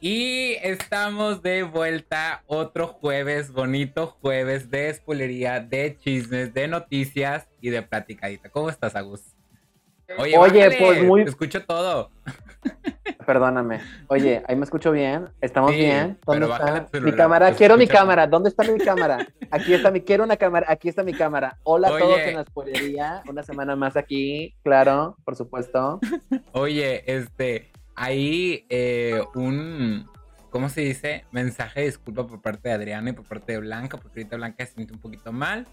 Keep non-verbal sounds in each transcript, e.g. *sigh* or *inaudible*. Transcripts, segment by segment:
Y estamos de vuelta otro jueves, bonito jueves de spoilería, de chismes, de noticias y de platicadita. ¿Cómo estás, Agus? Oye, Oye pues muy... Te escucho todo. Perdóname. Oye, ahí me escucho bien. ¿Estamos bien? ¿Dónde está? Mi cámara, quiero mi cámara. ¿Dónde está mi cámara? Aquí está mi, quiero una cámara. Aquí está mi cámara. Hola a todos en la spoilería. Una semana más aquí, claro, por supuesto. Oye, este, hay eh, un, ¿cómo se dice? Mensaje de disculpa por parte de Adriana y por parte de Blanca, porque ahorita Blanca se siente un poquito mal.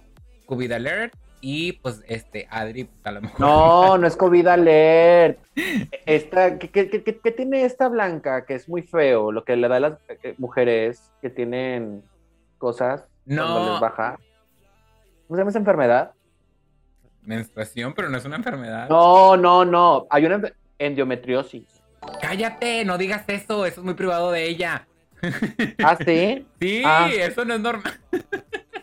COVID alert. Y pues este, Adri, pues, a lo mejor. No, *laughs* no es COVID alert. Esta, ¿qué, qué, tiene esta blanca? Que es muy feo, lo que le da a las eh, mujeres que tienen cosas no. cuando les baja. ¿Cómo se llama esa enfermedad? Menstruación, pero no es una enfermedad. No, no, no. Hay una endometriosis. Cállate, no digas eso, eso es muy privado de ella. ¿Ah, sí? *laughs* Sí, ah. eso no es normal.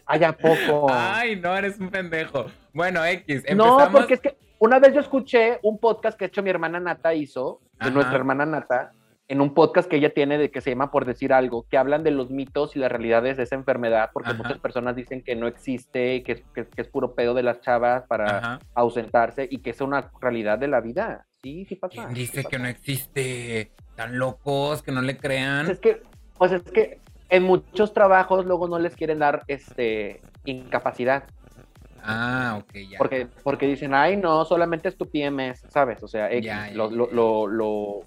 Ay, ¿a poco? Ay, no, eres un pendejo. Bueno, X, empezamos. No, porque es que una vez yo escuché un podcast que hecho mi hermana Nata hizo, de nuestra hermana Nata, en un podcast que ella tiene de que se llama Por Decir Algo, que hablan de los mitos y las realidades de esa enfermedad, porque muchas personas dicen que no existe, que es, que, es puro pedo de las chavas para ausentarse y que es una realidad de la vida. Sí, sí pasa. ¿Quién dice que no existe? Tan locos que no le crean. Pues es que, pues es que en muchos trabajos luego no les quieren dar este incapacidad. Ah, ok, ya. Porque, porque dicen, ay, no, solamente es tu PMS, ¿sabes? O sea, lo, lo, lo,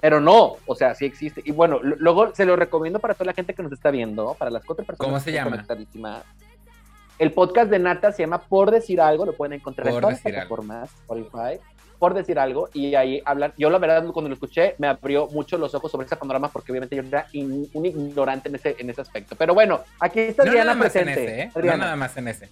Pero no, o sea, sí existe. Y bueno, luego se lo recomiendo para toda la gente que nos está viendo, para las cuatro personas. ¿Cómo se llama? El podcast de Nata se llama Por Decir Algo, lo pueden encontrar en todas las plataformas, Spotify por decir algo, y ahí hablan, yo la verdad cuando lo escuché me abrió mucho los ojos sobre ese panorama porque obviamente yo era un ignorante en ese, en ese aspecto. Pero bueno, aquí está no Diana presente. ¿eh? No nada más en ese.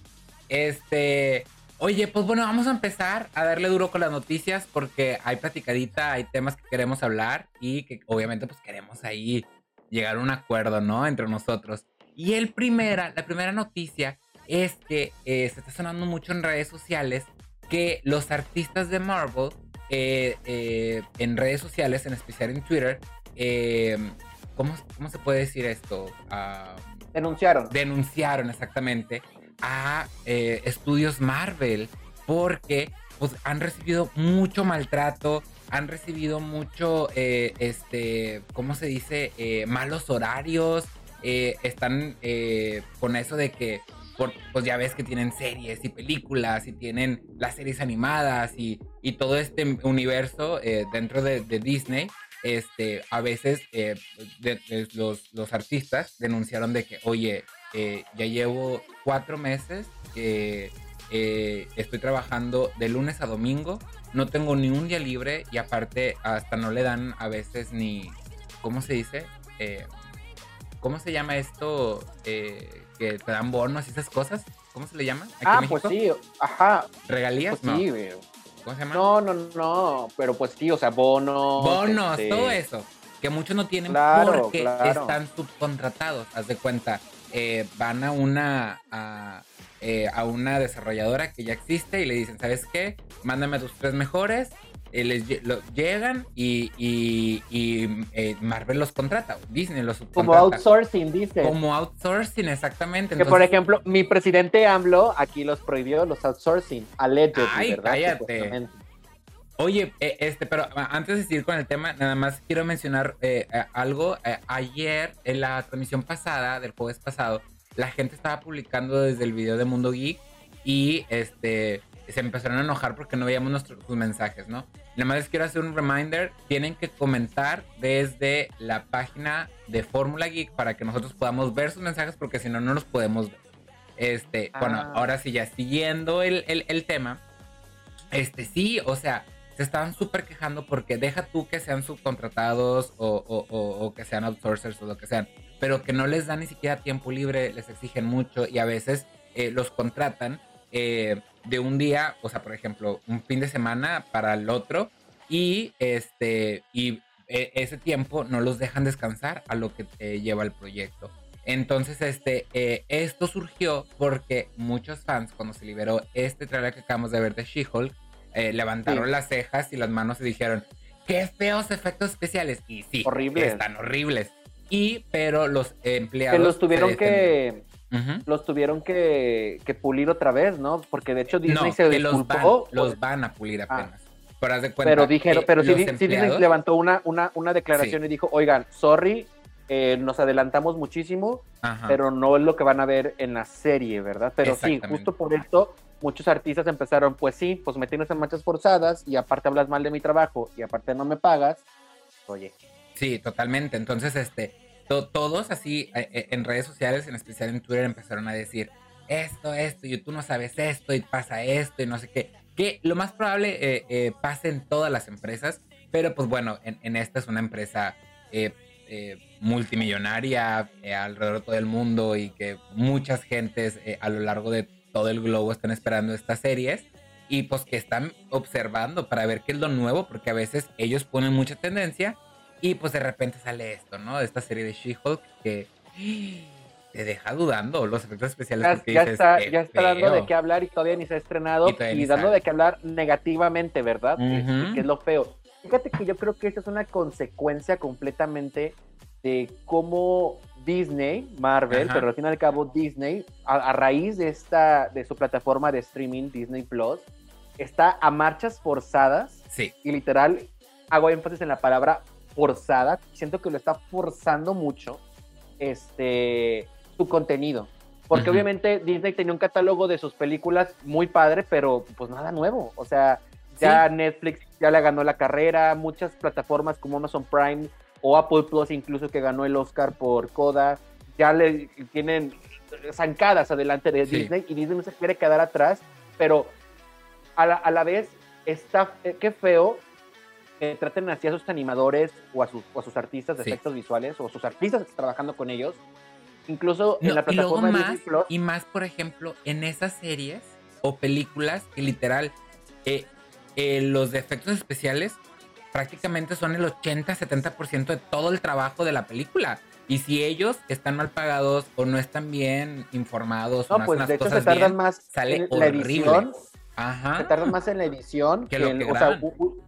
Este, oye, pues bueno, vamos a empezar a darle duro con las noticias porque hay platicadita, hay temas que queremos hablar y que obviamente pues queremos ahí llegar a un acuerdo, ¿no? Entre nosotros. Y el primera, la primera noticia es que eh, se está sonando mucho en redes sociales que los artistas de Marvel eh, eh, en redes sociales, en especial en Twitter, eh, ¿cómo, se puede decir esto? Ah, denunciaron. Denunciaron exactamente a estudios Marvel porque pues, han recibido mucho maltrato, han recibido mucho, este, ¿cómo se dice? malos horarios, están con eso de que pues ya ves que tienen series y películas y tienen las series animadas y, todo este universo eh, dentro de, Disney. Este, a veces eh, los, artistas denunciaron de que, oye, eh, ya llevo cuatro meses que estoy trabajando de lunes a domingo, no tengo ni un día libre y aparte hasta no le dan a veces ni, ¿cómo se dice? ¿Cómo se llama esto? que te dan bonos y esas cosas. ¿Cómo se le llama? ah, pues sí, ajá. ¿Regalías? Pues sí, ¿Cómo se llama? No, no, no, pero pues sí, o sea, bonos. Bonos, este todo eso. Que muchos no tienen porque están subcontratados. Haz de cuenta, eh, van a una, a, eh, a una desarrolladora que ya existe y le dicen, ¿sabes qué? Mándame tus tres mejores eh, les llegan y, eh, Marvel los contrata, Disney los contrata. Como outsourcing, dice. Como outsourcing, exactamente. Que por ejemplo, mi presidente AMLO aquí los prohibió los outsourcing, allegedly, Ay, cállate. Oye, eh, este, pero antes de seguir con el tema, nada más quiero mencionar algo. ayer, en la transmisión pasada, del jueves pasado, la gente estaba publicando desde el video de Mundo Geek y este se empezaron a enojar porque no veíamos nuestros sus mensajes, ¿no? Nada más les quiero hacer un reminder, tienen que comentar desde la página de Fórmula Geek para que nosotros podamos ver sus mensajes porque si no, no los podemos ver. Este, bueno, ah. ahora sí, ya siguiendo el, el, tema, este sí, o sea, se estaban súper quejando porque deja tú que sean subcontratados o, que sean outsourcers o lo que sean, pero que no les dan ni siquiera tiempo libre, les exigen mucho y a veces eh, los contratan eh, de un día, o sea, por ejemplo, un fin de semana para el otro y este y e, ese tiempo no los dejan descansar a lo que lleva el proyecto. Entonces, este, eh, esto surgió porque muchos fans, cuando se liberó este trailer que acabamos de ver de She-Hulk, eh, levantaron las cejas y las manos y dijeron, qué feos efectos especiales. Y sí, horribles. están horribles. Y, pero los empleados. Que los tuvieron que. Los tuvieron que, que, pulir otra vez, ¿no? Porque de hecho Disney se que Los van, los van a pulir ah. apenas. pero dijeron, pero sí, Disney levantó una, una, una declaración y dijo, oigan, sorry, eh, nos adelantamos muchísimo, pero no es lo que van a ver en la serie, ¿verdad? Pero sí, justo por esto, muchos artistas empezaron, pues sí, pues me tienes en manchas forzadas y aparte hablas mal de mi trabajo y aparte no me pagas, oye. Sí, totalmente. Entonces, este, todos así eh, eh, en redes sociales, en especial en Twitter, empezaron a decir esto, esto, y tú no sabes esto, y pasa esto, y no sé qué. Que lo más probable eh, pase en todas las empresas, pero pues bueno, en, esta es una empresa multimillonaria alrededor de todo el mundo y que muchas gentes a lo largo de todo el globo están esperando estas series y pues que están observando para ver qué es lo nuevo, porque a veces ellos ponen mucha tendencia y pues de repente sale esto, ¿no? Esta serie de She-Hulk que te deja dudando los efectos especiales. Ya, está, ya está dando de qué hablar y todavía ni se ha estrenado y, dando de qué hablar negativamente, ¿verdad? que, es lo feo. Fíjate que yo creo que esta es una consecuencia completamente de cómo Disney, Marvel, pero al fin y al cabo Disney, a, raíz de esta, de su plataforma de streaming Disney Plus, está a marchas forzadas. Sí. Y literal, hago énfasis en la palabra forzada, siento que lo está forzando mucho este, su contenido. Porque obviamente Disney tenía un catálogo de sus películas muy padre, pero pues nada nuevo. O sea, ya Netflix ya le ganó la carrera, muchas plataformas como Amazon Prime o Apple Plus incluso que ganó el Oscar por Coda, ya le tienen zancadas adelante de Disney y Disney no se quiere quedar atrás, pero a la, a la vez está, eh, qué feo que traten así a sus animadores o a sus, a sus artistas de efectos visuales o a sus artistas que están trabajando con ellos. Incluso en la plataforma y más, Y más, por ejemplo, en esas series o películas que literal eh, eh, los efectos especiales prácticamente son el 80-70% de todo el trabajo de la película. Y si ellos están mal pagados o no están bien informados, no, pues de hecho se tardan más sale en la edición se tarda más en la edición. Que, o sea,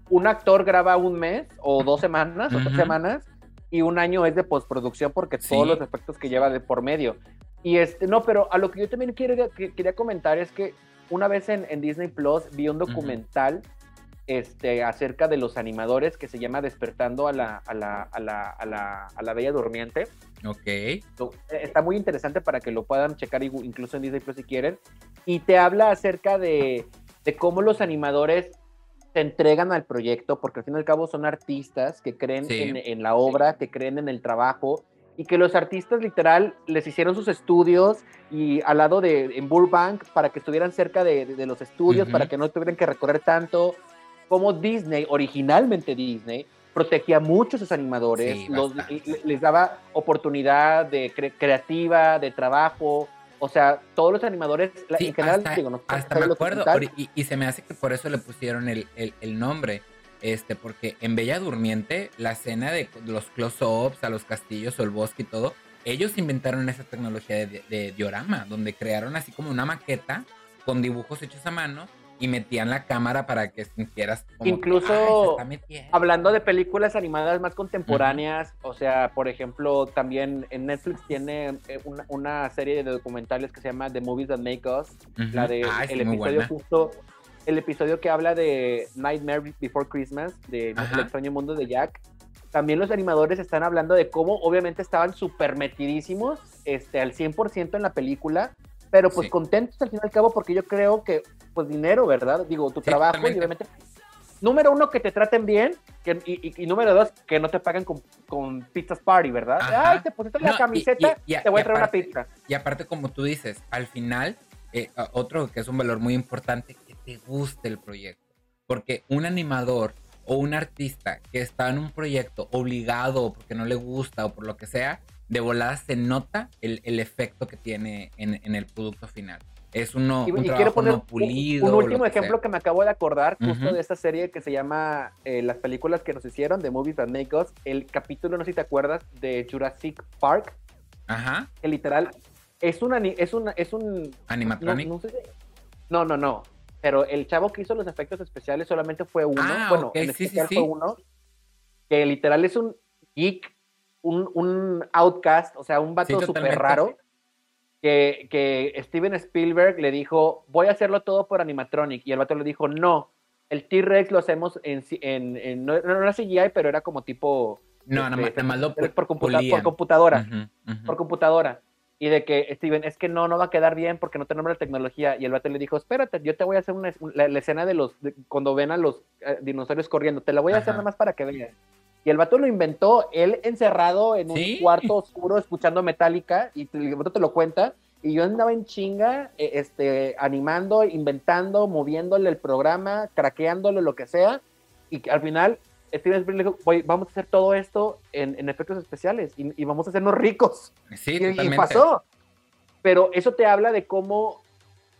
un, actor graba un mes o dos semanas o tres semanas y un año es de postproducción porque todos los efectos que lleva de por medio. Y este, no, pero a lo que yo también quiero, quería comentar es que una vez en, Disney Plus vi un documental este, acerca de los animadores que se llama Despertando a la, a la, a la, a la, a la Bella Durmiente. Ok. Está muy interesante para que lo puedan checar incluso en Disney Plus si quieren. Y te habla acerca de de cómo los animadores se entregan al proyecto, porque al fin y al cabo son artistas que creen en, la obra, que creen en el trabajo, y que los artistas literal les hicieron sus estudios y al lado de en Burbank para que estuvieran cerca de, los estudios, para que no tuvieran que recorrer tanto, como Disney, originalmente Disney, protegía mucho a sus animadores, les daba oportunidad de creativa, de trabajo, o sea, todos los animadores, en general, hasta, digo, no, hasta me acuerdo, y, se me hace que por eso le pusieron el, nombre, este, porque en Bella Durmiente, la escena de los close-ups a los castillos o el bosque y todo, ellos inventaron esa tecnología de, de diorama, donde crearon así como una maqueta con dibujos hechos a mano y metían la cámara para que sintieras como incluso hablando de películas animadas más contemporáneas o sea por ejemplo también en Netflix tiene eh, una, serie de documentales que se llama The Movies That Make Us la de el episodio justo el episodio que habla de Nightmare Before Christmas de El extraño mundo de Jack. También los animadores están hablando de cómo obviamente estaban súper metidísimos este, al 100% en la película pero pues contentos al fin y al cabo porque yo creo que pues dinero, ¿verdad? Digo, tu trabajo y obviamente número uno, que te traten bien, y, número dos, que no te paguen con, con pizzas party, ¿verdad? Ay, te pusiste la camiseta, te voy a traer una pizza. Y aparte, como tú dices, al final, eh, otro que es un valor muy importante, que te guste el proyecto. Porque un animador o un artista que está en un proyecto obligado porque no le gusta o por lo que sea, de volada se nota el, el efecto que tiene en, en, el producto final. Es uno, un trabajo pulido. Un, último ejemplo que me acabo de acordar, justo de esta serie que se llama eh, Las películas que nos hicieron, de Movies That Make Us, el capítulo, no sé si te acuerdas, de Jurassic Park. Ajá. Que literal es, una, es, una, es un... Animatronic. No, no, no, Pero el chavo que hizo los efectos especiales solamente fue uno. Ah, bueno, en especial fue uno que literal es un geek, un, un outcast, o sea, un vato súper raro. Que, que, Steven Spielberg le dijo, voy a hacerlo todo por animatronic. Y el vato le dijo, no, el T-Rex lo hacemos en, en, no, era CGI, pero era como tipo... No, nada más, lo por, por, computadora. Por computadora. Y de que, Steven, es que no, no va a quedar bien porque no tenemos la tecnología. Y el vato le dijo, espérate, yo te voy a hacer una, la, escena de los, cuando ven a los eh, dinosaurios corriendo, te la voy a hacer nada más para que veas. Y el vato lo inventó, él encerrado en un cuarto oscuro escuchando Metallica, y el vato te lo cuenta, y yo andaba en chinga, e, este, animando, inventando, moviéndole el programa, craqueándole lo que sea, y al final Steven Spielberg dijo, vamos a hacer todo esto en, efectos especiales y, vamos a hacernos ricos. Sí, y, pasó. Pero eso te habla de cómo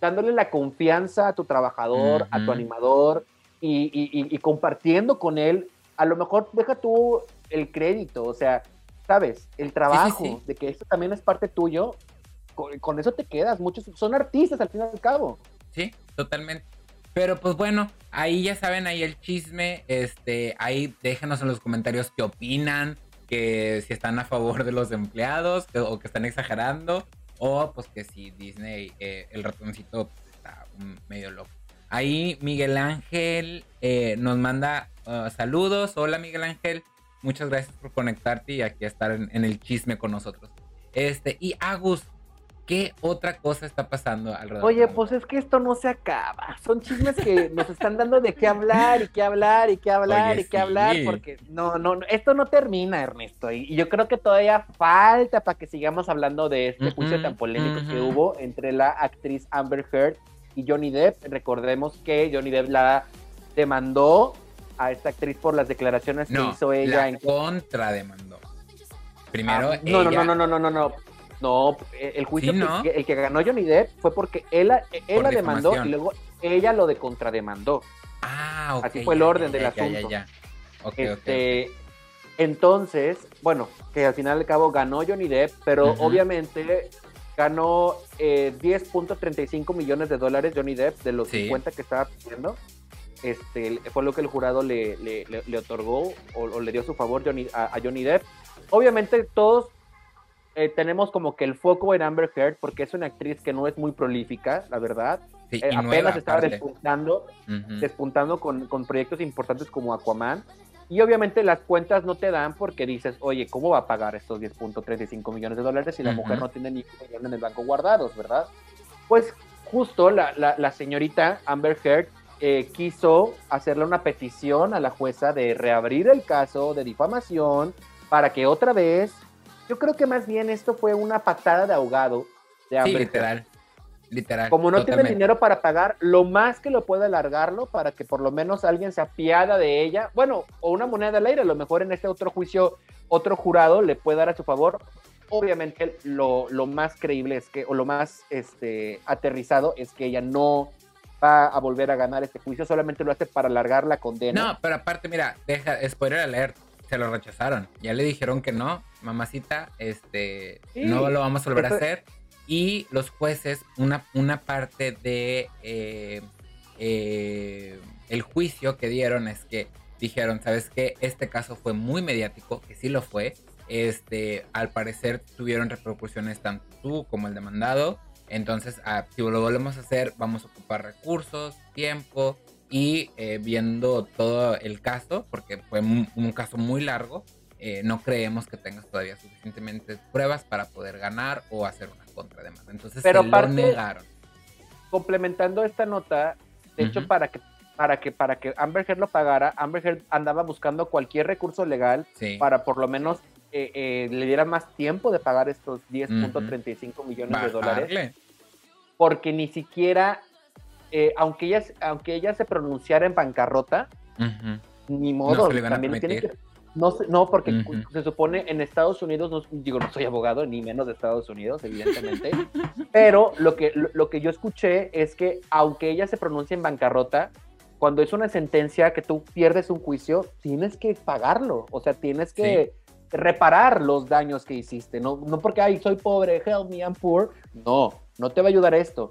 dándole la confianza a tu trabajador, a tu animador y, compartiendo con él, a lo mejor deja tú el crédito, o sea, sabes, el trabajo de que esto también es parte tuyo, con, eso te quedas. Muchos son artistas al fin y al cabo. Sí, totalmente. Pero pues bueno, ahí ya saben, ahí el chisme. Este, ahí déjenos en los comentarios qué opinan, que si están a favor de los empleados o que están exagerando, o pues que si Disney, eh, el ratoncito está medio loco. Ahí Miguel Ángel eh, nos manda uh, saludos. Hola Miguel Ángel, muchas gracias por conectarte y aquí estar en, en el chisme con nosotros. Este, y Agus, ¿Qué otra cosa está pasando alrededor? Oye, pues es que esto no se acaba. Son chismes que nos están dando de qué hablar y qué hablar y qué hablar y qué hablar, porque no, no, esto no termina, Ernesto. Y, yo creo que todavía falta para que sigamos hablando de este juicio tan polémico que hubo entre la actriz Amber Heard Johnny Depp. Recordemos que Johnny Depp la demandó a esta actriz por las declaraciones que hizo ella la en contra demandó. Primero, ah, no, no, no, no, no, no, no. No, el juicio que, el que ganó Johnny Depp fue porque él, él la demandó y luego ella lo de contrademandó. Ah, ok. Así fue el orden del asunto. Ya, ya, este, entonces, bueno, que al final al cabo ganó Johnny Depp, pero obviamente ganó 10.35 eh, millones de dólares Johnny Depp de los 50 que estaba pidiendo. Este, fue lo que el jurado le, le, otorgó o, le dio su favor Johnny, a Johnny Depp. Obviamente todos eh, tenemos como que el foco en Amber Heard porque es una actriz que no es muy prolífica, la verdad. Eh, apenas estaba despuntando, despuntando con, con, proyectos importantes como Aquaman. Y obviamente las cuentas no te dan porque dices, oye, ¿cómo va a pagar estos 10.35 millones de dólares si la mujer no tiene ni un millón en el banco guardados, verdad? Pues justo la, la, señorita Amber Heard eh, quiso hacerle una petición a la jueza de reabrir el caso de difamación para que otra vez yo creo que más bien esto fue una patada de ahogado de Sí, literal. Literal. Como no tiene dinero para pagar, lo más que lo puede alargarlo para que por lo menos alguien se apiada de ella. Bueno, o una moneda al aire, a lo mejor en este otro juicio, otro jurado le puede dar a su favor. Obviamente, lo, más creíble es que, o lo más este, aterrizado es que ella no va a volver a ganar este juicio, solamente lo hace para alargar la condena. No, pero aparte, mira, deja, spoiler alert, se lo rechazaron. Ya le dijeron que no, mamacita, este, no lo vamos a volver a hacer. Y los jueces, una, una parte de eh, eh, el juicio que dieron es que dijeron, ¿sabes qué? Este caso fue muy mediático, que sí lo fue. Este, al parecer tuvieron repercusiones tanto tú como el demandado. Entonces, ah, si lo volvemos a hacer, vamos a ocupar recursos, tiempo, y eh, viendo todo el caso, porque fue un, caso muy largo, no creemos que tengas todavía suficientemente pruebas para poder ganar o hacer una contrademanda. Entonces Pero se lo negaron. Complementando esta nota, de hecho, para que para que para que Amber Heard lo pagara, Amber Heard andaba buscando cualquier recurso legal para por lo menos eh, le diera más tiempo de pagar estos 10.35 millones de dólares. Porque ni siquiera eh, aunque, ella, aunque ella se pronunciara en bancarrota, ni modo, no también tiene que... No, no porque se supone en Estados Unidos, no, digo, no soy abogado, ni menos de Estados Unidos, evidentemente, *laughs* pero lo que, lo, que yo escuché es que aunque ella se pronuncie en bancarrota, cuando es una sentencia que tú pierdes un juicio, tienes que pagarlo, o sea, tienes que reparar los daños que hiciste, no, no porque, ay, soy pobre, help me, I'm poor, no, no te va a ayudar esto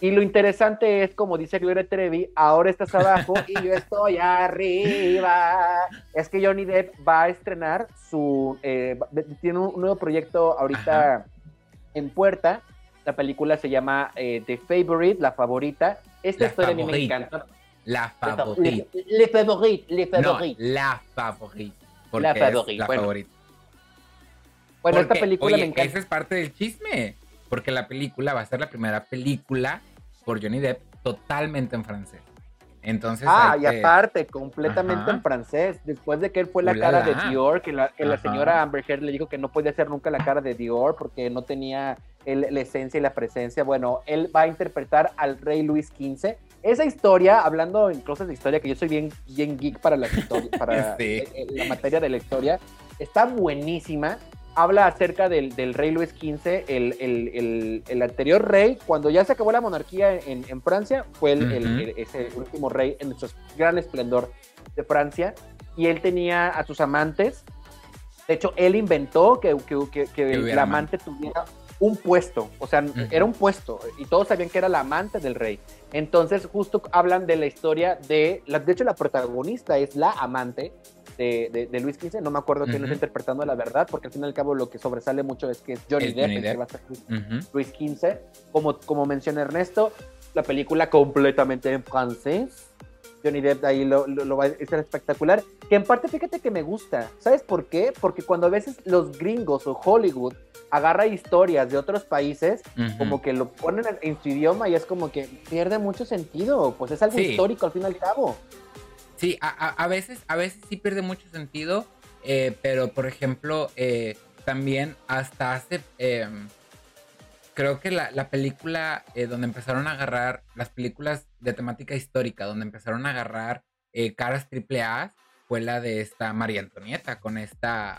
Y lo interesante es, como dice Gloria Trevi, ahora estás abajo y yo *laughs* estoy arriba. Es que Johnny Depp va a estrenar su. Eh, tiene un nuevo proyecto ahorita en puerta. La película se llama eh, The Favorite, la favorita. Esta historia a mí me encanta. La favorita. Le, favorite, le favorite. No, la favorita. La favorita. La bueno. favorita. Bueno, esta película me encanta. Esa es parte del chisme porque la película va a ser la primera película por Johnny Depp totalmente en francés. Entonces, ah, y aparte, completamente en francés. Después de que él fue la cara de Dior, que la, que la señora Amber Heard le dijo que no podía ser nunca la cara de Dior porque no tenía la esencia y la presencia. Bueno, él va a interpretar al rey Luis XV. Esa historia, hablando en cosas de historia, que yo soy bien, bien geek para, la, para *laughs* eh, eh, la materia de la historia, está buenísima habla acerca del, rey Luis XV, el, anterior rey, cuando ya se acabó la monarquía en, Francia, fue el, ese último rey en su gran esplendor de Francia, y él tenía a sus amantes. De hecho, él inventó que, que, el amante tuviera un puesto, o sea, era un puesto, y todos sabían que era la amante del rey. Entonces, justo hablan de la historia de, de hecho, la protagonista es la amante de, Luis XV, no me acuerdo quién está interpretando la verdad, porque al fin y al cabo lo que sobresale mucho es que es Johnny, Depp, que va a ser Luis, XV. Como, como menciona Ernesto, la película completamente en francés. Johnny Depp ahí lo, lo, va a ser espectacular. Que en parte, fíjate que me gusta. ¿Sabes por qué? Porque cuando a veces los gringos o Hollywood agarra historias de otros países, como que lo ponen en, su idioma y es como que pierde mucho sentido. Pues es algo histórico al fin y al cabo. Sí, a, veces, a veces sí pierde mucho sentido, eh, pero por ejemplo, eh, también hasta hace, em, creo que la, película eh, donde empezaron a agarrar, las películas de temática histórica, donde empezaron a agarrar caras triple A, fue la de esta María Antonieta, con esta,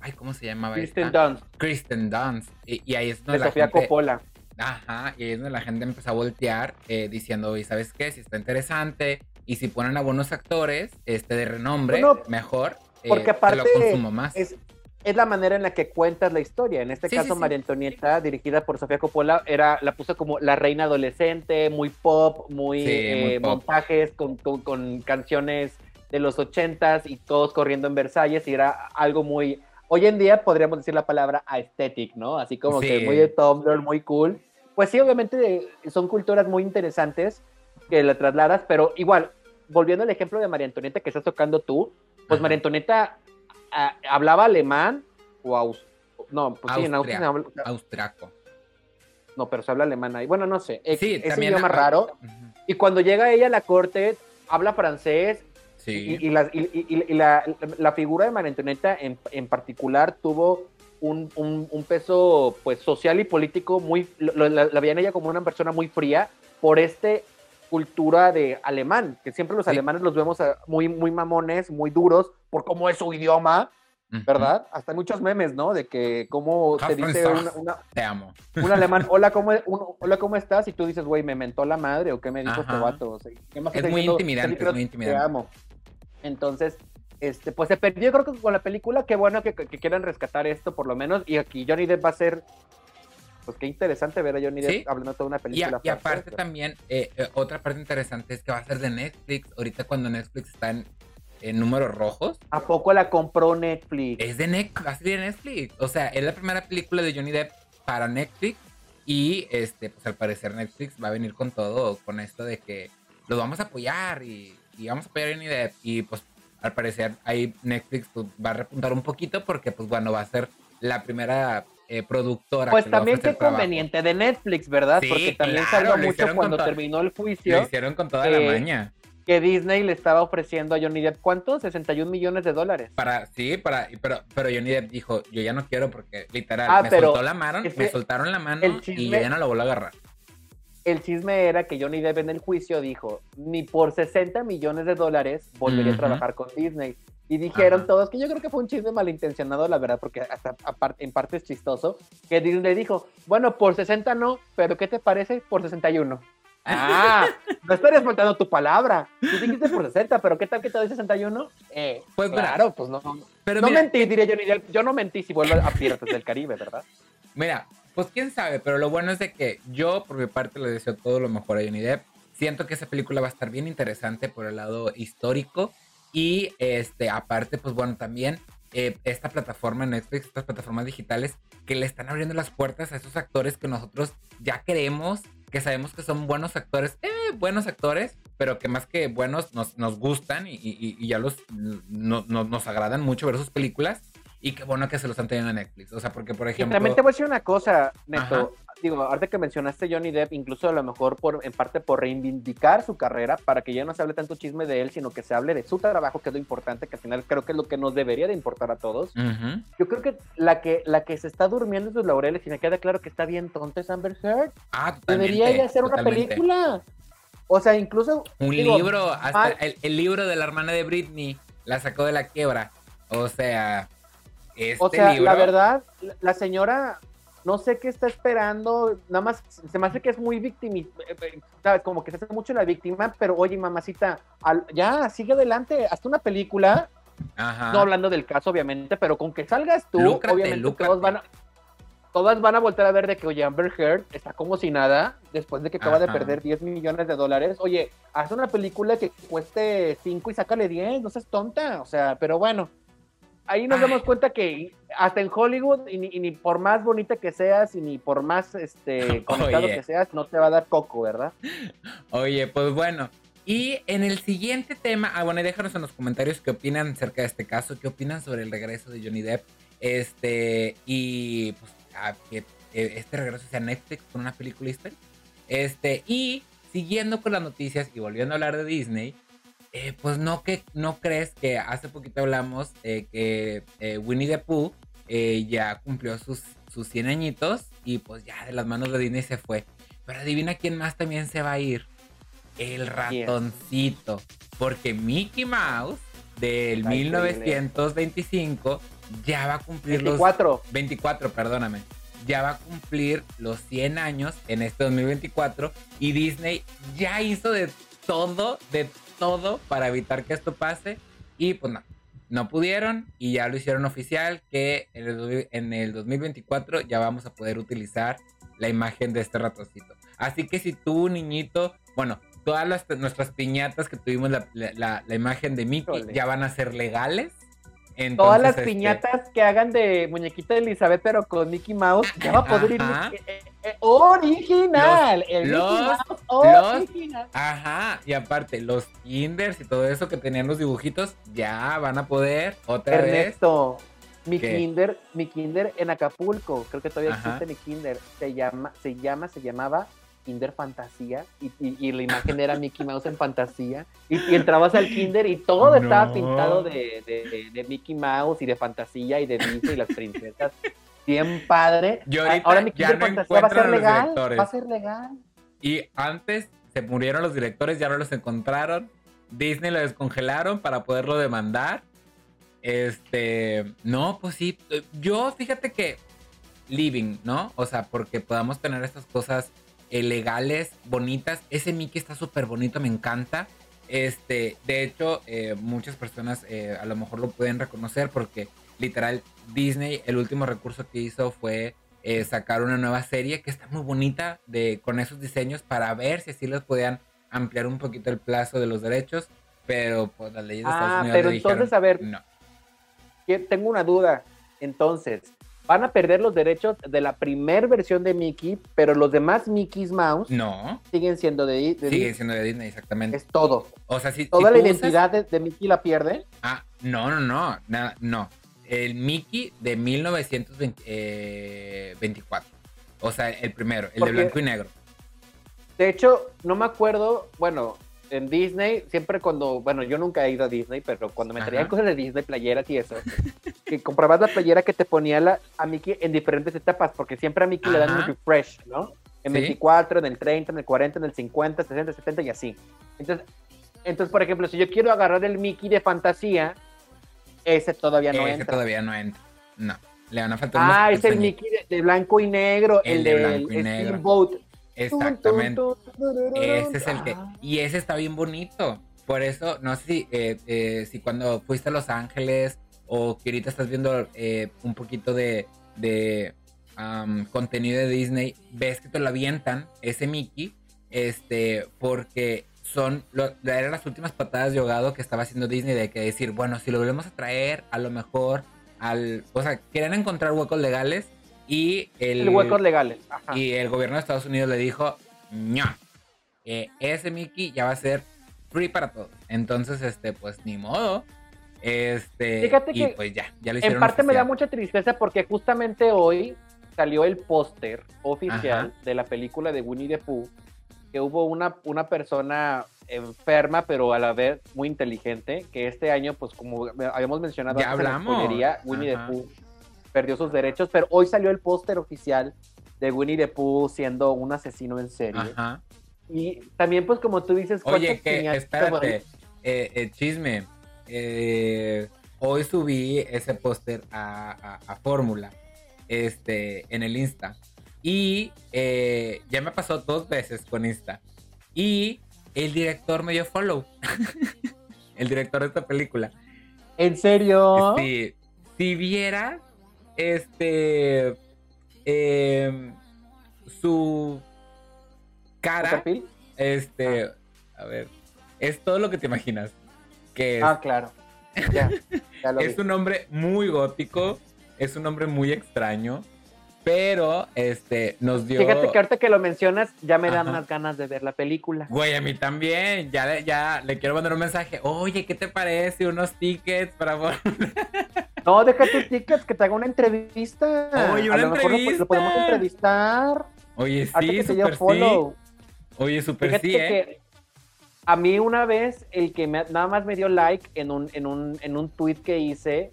ay, ¿cómo se llamaba Kristen Dunst. Kristen Dunst. Y, ahí es donde la Sofía Coppola. Ajá, y ahí es donde la gente empezó a voltear diciendo, ¿y sabes qué? Si está interesante, y si ponen a buenos actores este, de renombre, mejor. Eh, porque aparte lo consumo más. Es, es, la manera en la que cuentas la historia. En este caso, María Antonieta, dirigida por Sofía Coppola, era, la puso como la reina adolescente, muy pop, muy, eh, montajes con, con, canciones de los ochentas y todos corriendo en Versalles y era algo muy... Hoy en día podríamos decir la palabra aesthetic, ¿no? Así como que muy de Tumblr, muy cool. Pues sí, obviamente son culturas muy interesantes que la trasladas, pero igual, volviendo al ejemplo de María Antonieta que estás tocando tú, pues María Antonieta hablaba alemán o aus no, pues sí, en Austria habla, austriaco. No, pero se habla alemán ahí. Bueno, no sé. Sí, es un idioma raro. Y cuando llega ella a la corte, habla francés. Sí. Y, la, y, la, la, figura de María Antonieta en, en particular tuvo un, un, un, peso pues social y político muy, la, la veían ella como una persona muy fría por este cultura de alemán, que siempre los alemanes los vemos muy, muy mamones, muy duros, por cómo es su idioma, ¿verdad? Hasta muchos memes, ¿no? De que cómo te dice una, te amo. un alemán, hola, ¿cómo, hola, ¿cómo estás? Y tú dices, güey, ¿me mentó la madre o qué me dijo este vato? es, muy intimidante, es muy intimidante. Te amo. Entonces, este, pues se perdió, creo que con la película, qué bueno que, que, quieran rescatar esto por lo menos, y aquí Johnny Depp va a ser pues qué interesante ver a Johnny Depp hablando de toda una película. Y, aparte también, eh, eh, otra parte interesante es que va a ser de Netflix, ahorita cuando Netflix está en, números rojos. ¿A poco la compró Netflix? Es de Netflix, va a de Netflix. O sea, es la primera película de Johnny Depp para Netflix y este, pues al parecer Netflix va a venir con todo, con esto de que lo vamos a apoyar y, vamos a apoyar a Johnny Depp y pues al parecer ahí Netflix pues, va a repuntar un poquito porque pues bueno, va a ser la primera eh, productora. Pues también qué conveniente de Netflix, ¿verdad? Porque también salió mucho cuando terminó el juicio. Lo hicieron con toda la maña. Que Disney le estaba ofreciendo a Johnny Depp, ¿cuánto? 61 millones de dólares. Para, sí, para, pero, pero Johnny Depp dijo, yo ya no quiero porque literal, ah, me soltó la mano, me soltaron la mano y yo ya no lo vuelvo a agarrar. El chisme era que Johnny Depp en el juicio dijo, ni por 60 millones de dólares volvería a trabajar con Disney. Y dijeron todos que yo creo que fue un chisme malintencionado, la verdad, porque hasta en parte es chistoso, que Disney dijo, bueno, por 60 no, pero ¿qué te parece por 61? Ah, *laughs* no estoy faltando tu palabra. Tú dijiste por 60, pero ¿qué tal que te doy 61? Eh, pues claro, pues no. Pero no mentí, diría yo. Yo no mentí si vuelvo a Piratas del Caribe, ¿verdad? Mira, pues quién sabe, pero lo bueno es de que yo, por mi parte, le deseo todo lo mejor a Johnny Depp. Siento que esa película va a estar bien interesante por el lado histórico. Y este, aparte, pues bueno, también eh, esta plataforma Netflix, estas plataformas digitales que le están abriendo las puertas a esos actores que nosotros ya queremos, que sabemos que son buenos actores, eh, buenos actores, pero que más que buenos nos, nos gustan y, ya los nos agradan mucho ver sus películas. Y qué bueno que se los han tenido en Netflix. O sea, porque por ejemplo. también te voy a decir una cosa, Neto. Digo, ahorita que mencionaste Johnny Depp, incluso a lo mejor por, en parte por reivindicar su carrera, para que ya no se hable tanto chisme de él, sino que se hable de su trabajo, que es lo importante, que al final creo que es lo que nos debería de importar a todos. Yo creo que la que la que se está durmiendo en sus laureles y me queda claro que está bien tonta es Amber Heard. Ah, Debería de hacer una película. O sea, incluso. Un libro, hasta el, el libro de la hermana de Britney la sacó de la quiebra. O sea, este o sea, la verdad, la señora no sé qué está esperando, nada más se me hace que es muy víctima, eh, eh, como que se hace mucho la víctima, pero oye, mamacita, ya, sigue adelante, hasta una película, no hablando del caso, obviamente, pero con que salgas tú, obviamente todos van a, todas van a volver a ver de que, oye, Amber Heard está como si nada, después de que acaba de perder 10 millones de dólares, oye, haz una película que cueste 5 y sácale 10, no seas tonta, o sea, pero bueno, ahí nos damos cuenta que hasta en Hollywood, y ni, por más bonita que seas, y ni por más este, *laughs* conectado que seas, no te va a dar coco, ¿verdad? Oye, pues bueno. Y en el siguiente tema, ah, bueno, déjanos en los comentarios qué opinan acerca de este caso, qué opinan sobre el regreso de Johnny Depp. Este, y pues que este regreso sea Netflix con una película histórica. Este, y siguiendo con las noticias y volviendo a hablar de Disney, eh, pues no que no crees que hace poquito hablamos eh, que eh, Winnie the Pooh ya cumplió sus, sus 100 añitos y pues ya de las manos de Disney se fue. Pero adivina quién más también se va a ir. El ratoncito. Porque Mickey Mouse del 1925 ya va a cumplir 24. los 24, perdóname. Ya va a cumplir los 100 años en este 2024 y Disney ya hizo de todo, de todo para evitar que esto pase y pues no, no pudieron y ya lo hicieron oficial que en el, 2024 ya vamos a poder utilizar la imagen de este ratoncito. Así que si tú, niñito, bueno, todas nuestras piñatas que tuvimos la, imagen de Mickey ya van a ser legales. Todas las este, piñatas que hagan de muñequita de Elizabeth, pero con Mickey Mouse, ya va a poder ir original. Los, original. Ajá, y aparte, los kinders y todo eso que tenían los dibujitos, ya van a poder otra Ernesto, mi kinder, mi kinder en Acapulco, creo que todavía existe mi kinder, se llama, se llama, se llamaba Kinder Fantasía y, la imagen era Mickey Mouse en fantasía y, entrabas al Kinder y todo estaba pintado de, de, Mickey Mouse y de fantasía y de Disney y las princesas bien padre. Ahora mi ya no va a ser legal. Va a ser legal. Y antes se murieron los directores, ya no los encontraron. Disney lo descongelaron para poderlo demandar. Este, no, pues sí. Yo fíjate que living, ¿no? O sea, porque podamos tener estas cosas eh, legales, bonitas. Ese Mickey está súper bonito, me encanta. Este, de hecho, eh, muchas personas eh, a lo mejor lo pueden reconocer porque literal Disney el último recurso que hizo fue eh, sacar una nueva serie que está muy bonita de, con esos diseños para ver si así les podían ampliar un poquito el plazo de los derechos, pero pues las leyes de Estados ah, Unidos pero entonces, a ver, no. tengo una duda. Entonces, van a perder los derechos de la primer versión de Mickey, pero los demás Mickey's Mouse no siguen siendo de, Disney. Siguen siendo de Disney, exactamente. Es todo. O sea, si toda la identidad de, Mickey la pierde. Ah, no, no, no, no el Mickey de 1924. O sea, el primero, el de blanco y negro. De hecho, no me acuerdo, bueno, en Disney, siempre cuando, bueno, yo nunca he ido a Disney, pero cuando me traían cosas de Disney, playeras y eso, *laughs* que comprabas la playera que te ponía la, a Mickey en diferentes etapas, porque siempre a Mickey le dan un refresh, ¿no? En 24, en el 30, en el 40, en el 50, 60, 70 y así. Entonces, entonces, por ejemplo, si yo quiero agarrar el Mickey de fantasía, ese todavía no entra. Ese todavía no entra. No. Le van a faltar Ah, es el Mickey de, blanco y negro. El, de blanco y negro. Exactamente. ese es el que. Y ese está bien bonito. Por eso, no sé si, eh, eh, si cuando fuiste a Los Ángeles o que ahorita estás viendo eh, un poquito de, de, contenido de Disney, ves que te lo avientan, ese Mickey, este, porque son, eran las últimas patadas de ahogado que estaba haciendo Disney de que decir, bueno, si lo volvemos a traer, a lo mejor, al, o sea, querían encontrar huecos legales y el, huecos legales. Y el gobierno de Estados Unidos le dijo, no, eh, ese Mickey ya va a ser free para todos. Entonces, este, pues ni modo. Este, Fíjate y pues ya, ya lo hicieron. En parte me da mucha tristeza porque justamente hoy salió el póster oficial de la película de Winnie the Pooh, que hubo una, una persona enferma, pero a la vez muy inteligente, que este año, pues como habíamos mencionado, ya hablamos. Winnie the Pooh perdió sus derechos, pero hoy salió el póster oficial de Winnie the Pooh siendo un asesino en serie. Y también, pues como tú dices, oye, que espérate, eh, eh, chisme. Eh, hoy subí ese póster a, Fórmula este, en el Insta. Y ya me pasó dos veces con Insta. Y el director me dio follow. *laughs* el director de esta película. ¿En serio? Sí. Si viera este em, su cara, este, ah. a ver, es todo lo que te imaginas. Que Ah, claro. *laughs* es un hombre muy gótico, es un hombre muy extraño, pero este nos dio. Fíjate que ahorita que lo mencionas, ya me dan más ganas de ver la película. Güey, a mí también. Ya, ya le quiero mandar un mensaje. Oye, ¿qué te parece? Unos tickets para. *laughs* no, deja tus tickets que te haga una entrevista. Oye, una entrevista. Lo, podemos entrevistar. Oye, sí, super sí. Oye, super sí, ¿eh? A mí una vez el que nada más me dio like en un, en un, en un tweet que hice,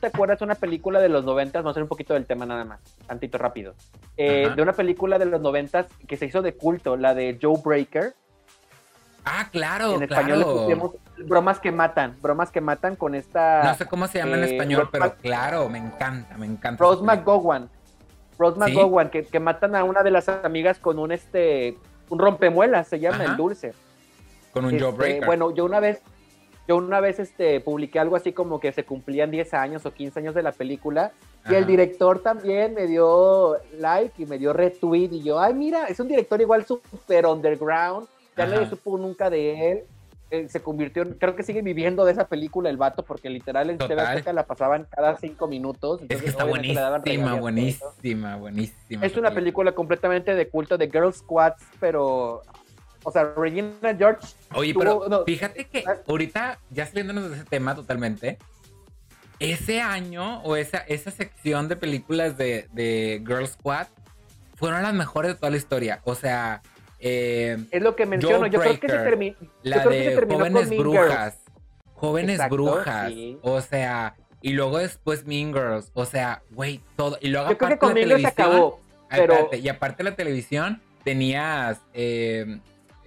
¿te acuerdas de una película de los noventas? Vamos a hacer un poquito del tema nada más, tantito rápido. Eh, de una película de los noventas que se hizo de culto, la de Joe Breaker. Ah, claro, En español le pusimos bromas que matan, bromas que matan con esta... No sé cómo se llama en eh, español, pero claro, me encanta, me encanta. Rose McGowan. Rose McGowan, que, que, matan a una de las amigas con un, este, un rompemuelas, se llama el dulce. Con un este, Bueno, yo una vez, yo una vez este, publiqué algo así como que se cumplían 10 años o 15 años de la película. Y el director también me dio like y me dio retweet. Y yo, ay, mira, es un director igual super underground. Ya no supo nunca de él. Eh, se convirtió, creo que sigue viviendo de esa película el vato, porque literal en TV la pasaban cada cinco minutos. es que está buenísima, buenísima, buenísima. Es una película completamente de culto de Girl Squads, pero o sea, Regina George. Oye, pero fíjate que ah. ahorita, ya saliéndonos de ese tema totalmente, ese año o esa, esa sección de películas de, de Girl Squad fueron las mejores de toda la historia. O sea, eh, es lo que menciono. yo creo que se, terminó. La de jóvenes brujas. Jóvenes brujas. O sea, y luego después Mean Girls. O sea, güey, todo. Y luego yo creo que con la televisión. Se acabó, pero... y aparte la televisión, tenías eh,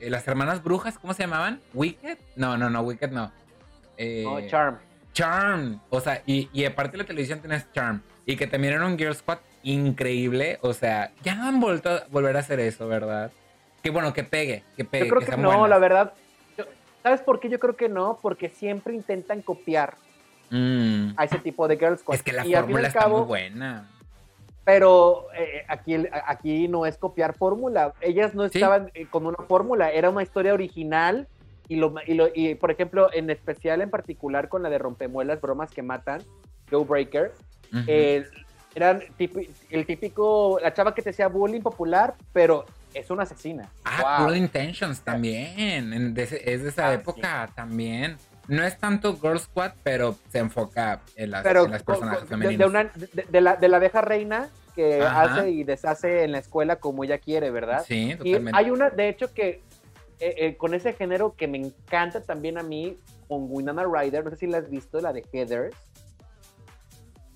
eh, las hermanas brujas, ¿cómo se llamaban? ¿Wicked? No, no, no, Wicked no. Eh, no, Charm. Charm. O sea, y, y aparte de la televisión tienes Charm. Y que también era un Girl Squad increíble. O sea, ya no han vuelto a volver a hacer eso, ¿verdad? Que bueno, que pegue, que pegue. Yo creo que, no, la verdad. ¿Sabes por qué yo creo que no? Porque siempre intentan copiar mm. a ese tipo de Girl Squad. Es que la fórmula está muy buena. Pero eh, aquí, aquí no es copiar fórmula. Ellas no estaban eh, con una fórmula, era una historia original. Y, lo, y, lo, y, por ejemplo, en especial, en particular con la de Rompemuelas, Bromas que Matan, Joe Breaker, eh, eran el típico, la chava que te decía bullying popular, pero es una asesina. Ah, wow. Intentions también. es de esa ah, época también. No es tanto Girl Squad, pero se enfoca en las, en las personajes femeninas. De, la, de la abeja reina que hace y deshace en la escuela como ella quiere, ¿verdad? Sí, totalmente. Y hay una, de hecho, que eh, eh, con ese género que me encanta también a mí, con Winona Ryder, no sé si la has visto, la de Heathers.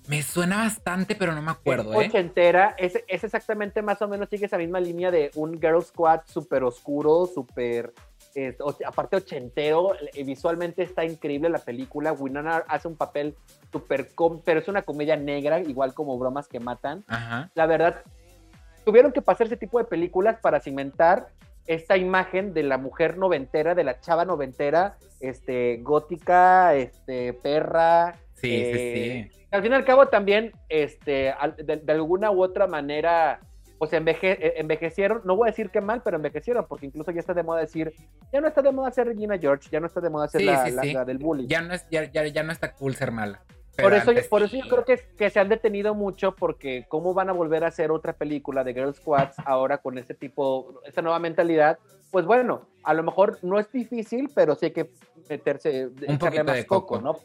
Me suena bastante, pero no me acuerdo. Es ¿eh? ochentera, es, es exactamente más o menos, sigue esa misma línea de un Girl Squad súper oscuro, súper aparte ochentero, eh, visualmente está increíble la película. Winona hace un papel súper, pero es una comedia negra, igual como Bromas que Matan. La verdad, tuvieron que pasar ese tipo de películas para cimentar esta imagen de la mujer noventera, de la chava noventera, este, gótica, este, perra. Sí, sí, eh, sí. Al fin y al cabo también, este, de, alguna u otra manera, pues enveje, eh, envejecieron, no voy a decir que mal, pero envejecieron, porque incluso ya está de moda decir, ya no está de moda ser Regina George, ya no está de moda ser la, la, del bullying. Ya no, es, ya, ya, ya no está cool ser mala. Por eso, yo, por eso yo creo que, que, se han detenido mucho porque cómo van a volver a hacer otra película de Girl Squads ahora con este tipo, esta nueva mentalidad, pues bueno, a lo mejor no es difícil, pero sí hay que meterse, un poquito más de coco, ¿no?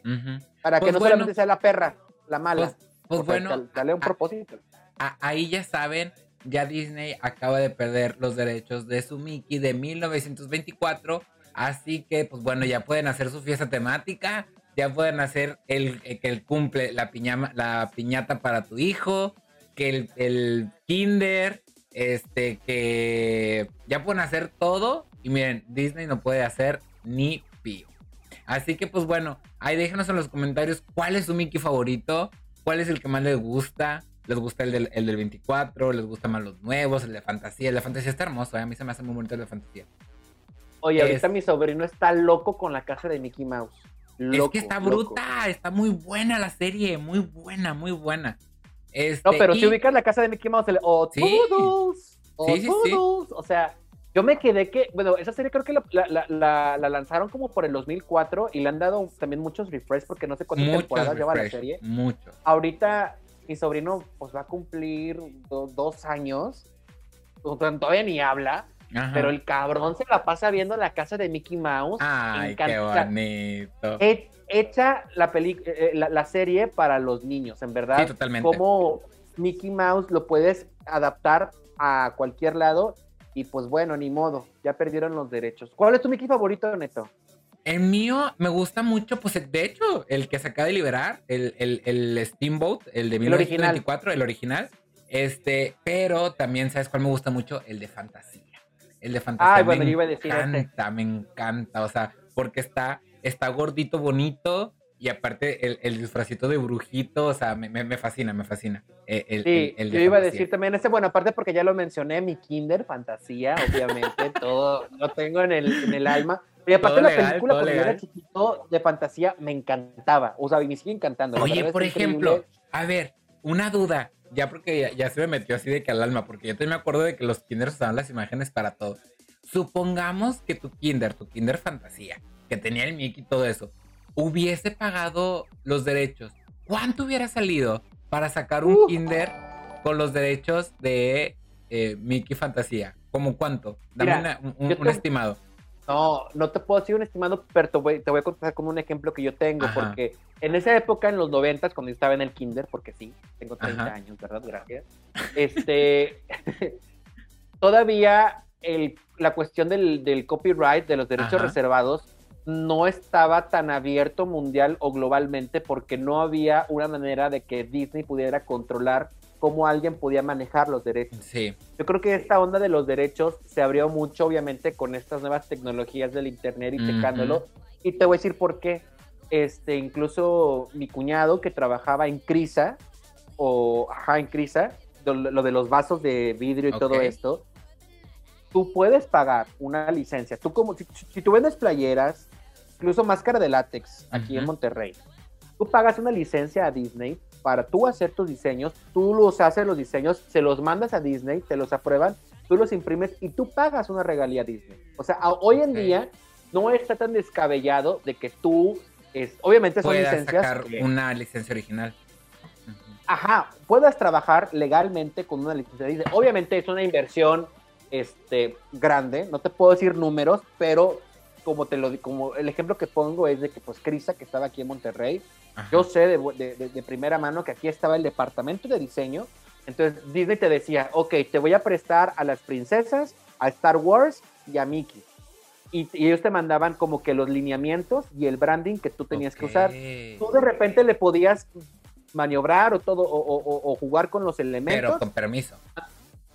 Para que pues no solamente sea la perra, la mala. Pues, pues bueno, dale un propósito. ahí ya saben, ya Disney acaba de perder los derechos de su Mickey de 1924, así que pues bueno, ya pueden hacer su fiesta temática ya pueden hacer el, que el cumple la piñata para tu hijo, que el, el, kinder, este, que ya pueden hacer todo. Y miren, Disney no puede hacer ni pío. Así que pues bueno, ahí déjenos en los comentarios cuál es su Mickey favorito, cuál es el que más les gusta. Les gusta el del, el del 24, les gusta más los nuevos, el de fantasía. El de fantasía está hermoso, ¿eh? a mí se me hace muy bonito el de fantasía. Oye, ahorita mi sobrino está loco con la casa de Mickey Mouse es que está bruta, está muy buena la serie, muy buena, muy buena. Este, no, pero si ubicas la casa de Mickey Mouse, el, o sí. o sí, o sea, yo me quedé que, bueno, esa serie creo que la, la, la, lanzaron como por el 2004 y le han dado también muchos refresh porque no sé cuántas temporadas lleva la serie. Mucho. Ahorita mi sobrino pues va a cumplir dos años, todavía ni habla, pero el cabrón se la pasa viendo la casa de Mickey Mouse. Ay, qué bonito. hecha la, eh, eh, la, la, serie para los niños, en verdad. Sí, totalmente. Como Mickey Mouse lo puedes adaptar a cualquier lado. Y pues bueno, ni modo, ya perdieron los derechos. ¿Cuál es tu Mickey favorito, Neto? El mío me gusta mucho, pues de hecho, el que se acaba de liberar, el, el, el Steamboat, el de 1924, el original. Este, pero también, ¿sabes cuál me gusta mucho? El de fantasía. El de fantasía. Ay, bueno, me iba a decir encanta, me encanta. O sea, porque está, está gordito, bonito. Y aparte, el, el disfrazito de brujito, o sea, me, me, fascina, me fascina. Eh, el, sí, yo iba a decir también este, bueno, aparte porque ya lo mencioné, mi Kinder, fantasía, obviamente, *laughs* todo lo tengo en el, en el alma. Y aparte la película, cuando yo era chiquito, de fantasía, me encantaba. O sea, y me sigue encantando. Oye, por ejemplo, a ver, una duda ya porque ya, se me metió así de que al alma, porque yo también me acuerdo de que los kinders usaban las imágenes para todo. Supongamos que tu kinder, tu kinder fantasía, que tenía el Mickey y todo eso, hubiese pagado los derechos. ¿Cuánto hubiera salido para sacar un kinder con los derechos de eh, Mickey Fantasía? ¿Cómo cuánto? Dame un estimado. No, no te puedo decir un estimado, pero te voy, te voy a contar como un ejemplo que yo tengo, porque en esa época, en los noventas, cuando estaba en el kinder, porque sí, tengo 30 años, ¿verdad? Gracias. Este, *laughs* todavía el, la cuestión del, del, copyright, de los derechos reservados, no estaba tan abierto mundial o globalmente porque no había una manera de que Disney pudiera controlar cómo alguien podía manejar los derechos. Sí. Yo creo que esta onda de los derechos se abrió mucho, obviamente, con estas nuevas tecnologías del Internet y checándolo. Y te voy a decir por qué. Este, incluso mi cuñado que trabajaba en Crisa, o ajá, en Crisa, lo, de los vasos de vidrio y todo esto, tú puedes pagar una licencia. Tú como, si, tú vendes playeras, incluso máscara de látex aquí en Monterrey, tú pagas una licencia a Disney para tú hacer tus diseños, tú los haces los diseños, se los mandas a Disney, te los aprueban, tú los imprimes y tú pagas una regalía a Disney. O sea, hoy en día no está tan descabellado de que tú, es, obviamente son puedas licencias. sacar una licencia original. Ajá, puedas trabajar legalmente con una licencia Disney. Obviamente es una inversión este, grande, no te puedo decir números, pero como te lo como el ejemplo que pongo es de que pues Crisa que estaba aquí en Monterrey yo sé de, primera mano que aquí estaba el departamento de diseño. Entonces Disney te decía, ok, te voy a prestar a las princesas, a Star Wars y a Mickey. Y, ellos te mandaban como que los lineamientos y el branding que tú tenías que usar. Tú de repente le podías maniobrar o todo, o, jugar con los elementos. Pero con permiso.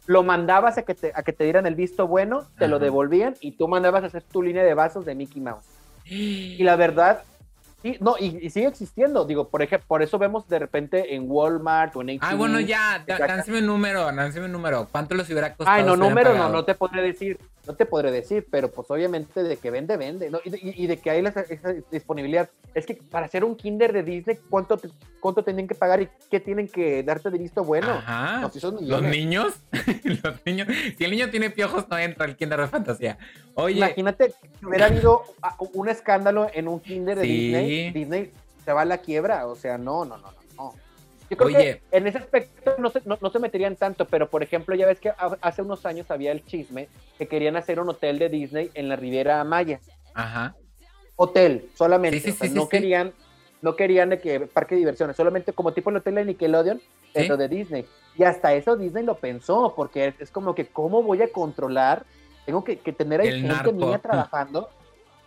Lo mandabas a que te, a que te dieran el visto bueno, te lo devolvían y tú mandabas a hacer tu línea de vasos de Mickey Mouse. Y la verdad, Sí, no, y, sigue existiendo. Digo, por ejemplo, por eso vemos de repente en Walmart o en Ah, bueno, ya, dánseme un número, dánseme un número. ¿Cuánto les hubiera costado? Ay, no, número no, no te podré decir, no te podré decir, pero pues obviamente de que vende, vende, ¿no? y, de, que hay esa, disponibilidad. Es que para hacer un kinder de Disney, ¿cuánto, cuánto tienen que pagar y qué tienen que darte de visto bueno? Ajá. ¿Los niños? *laughs* Los niños. Si el niño tiene piojos, no entra al kinder de fantasía. Oye. Imagínate que hubiera habido un escándalo en un kinder de Disney Disney, se va a la quiebra, o sea, no, no, no, no. Yo creo que en ese aspecto no se, no, se meterían tanto, pero por ejemplo, ya ves que hace unos años había el chisme que querían hacer un hotel de Disney en la Riviera Maya. Ajá. Hotel, solamente. no querían, no querían de que parque de diversiones, solamente como tipo el hotel de Nickelodeon, dentro de Disney. Y hasta eso Disney lo pensó, porque es, como que, ¿cómo voy a controlar? Tengo que, tener ahí gente mía trabajando.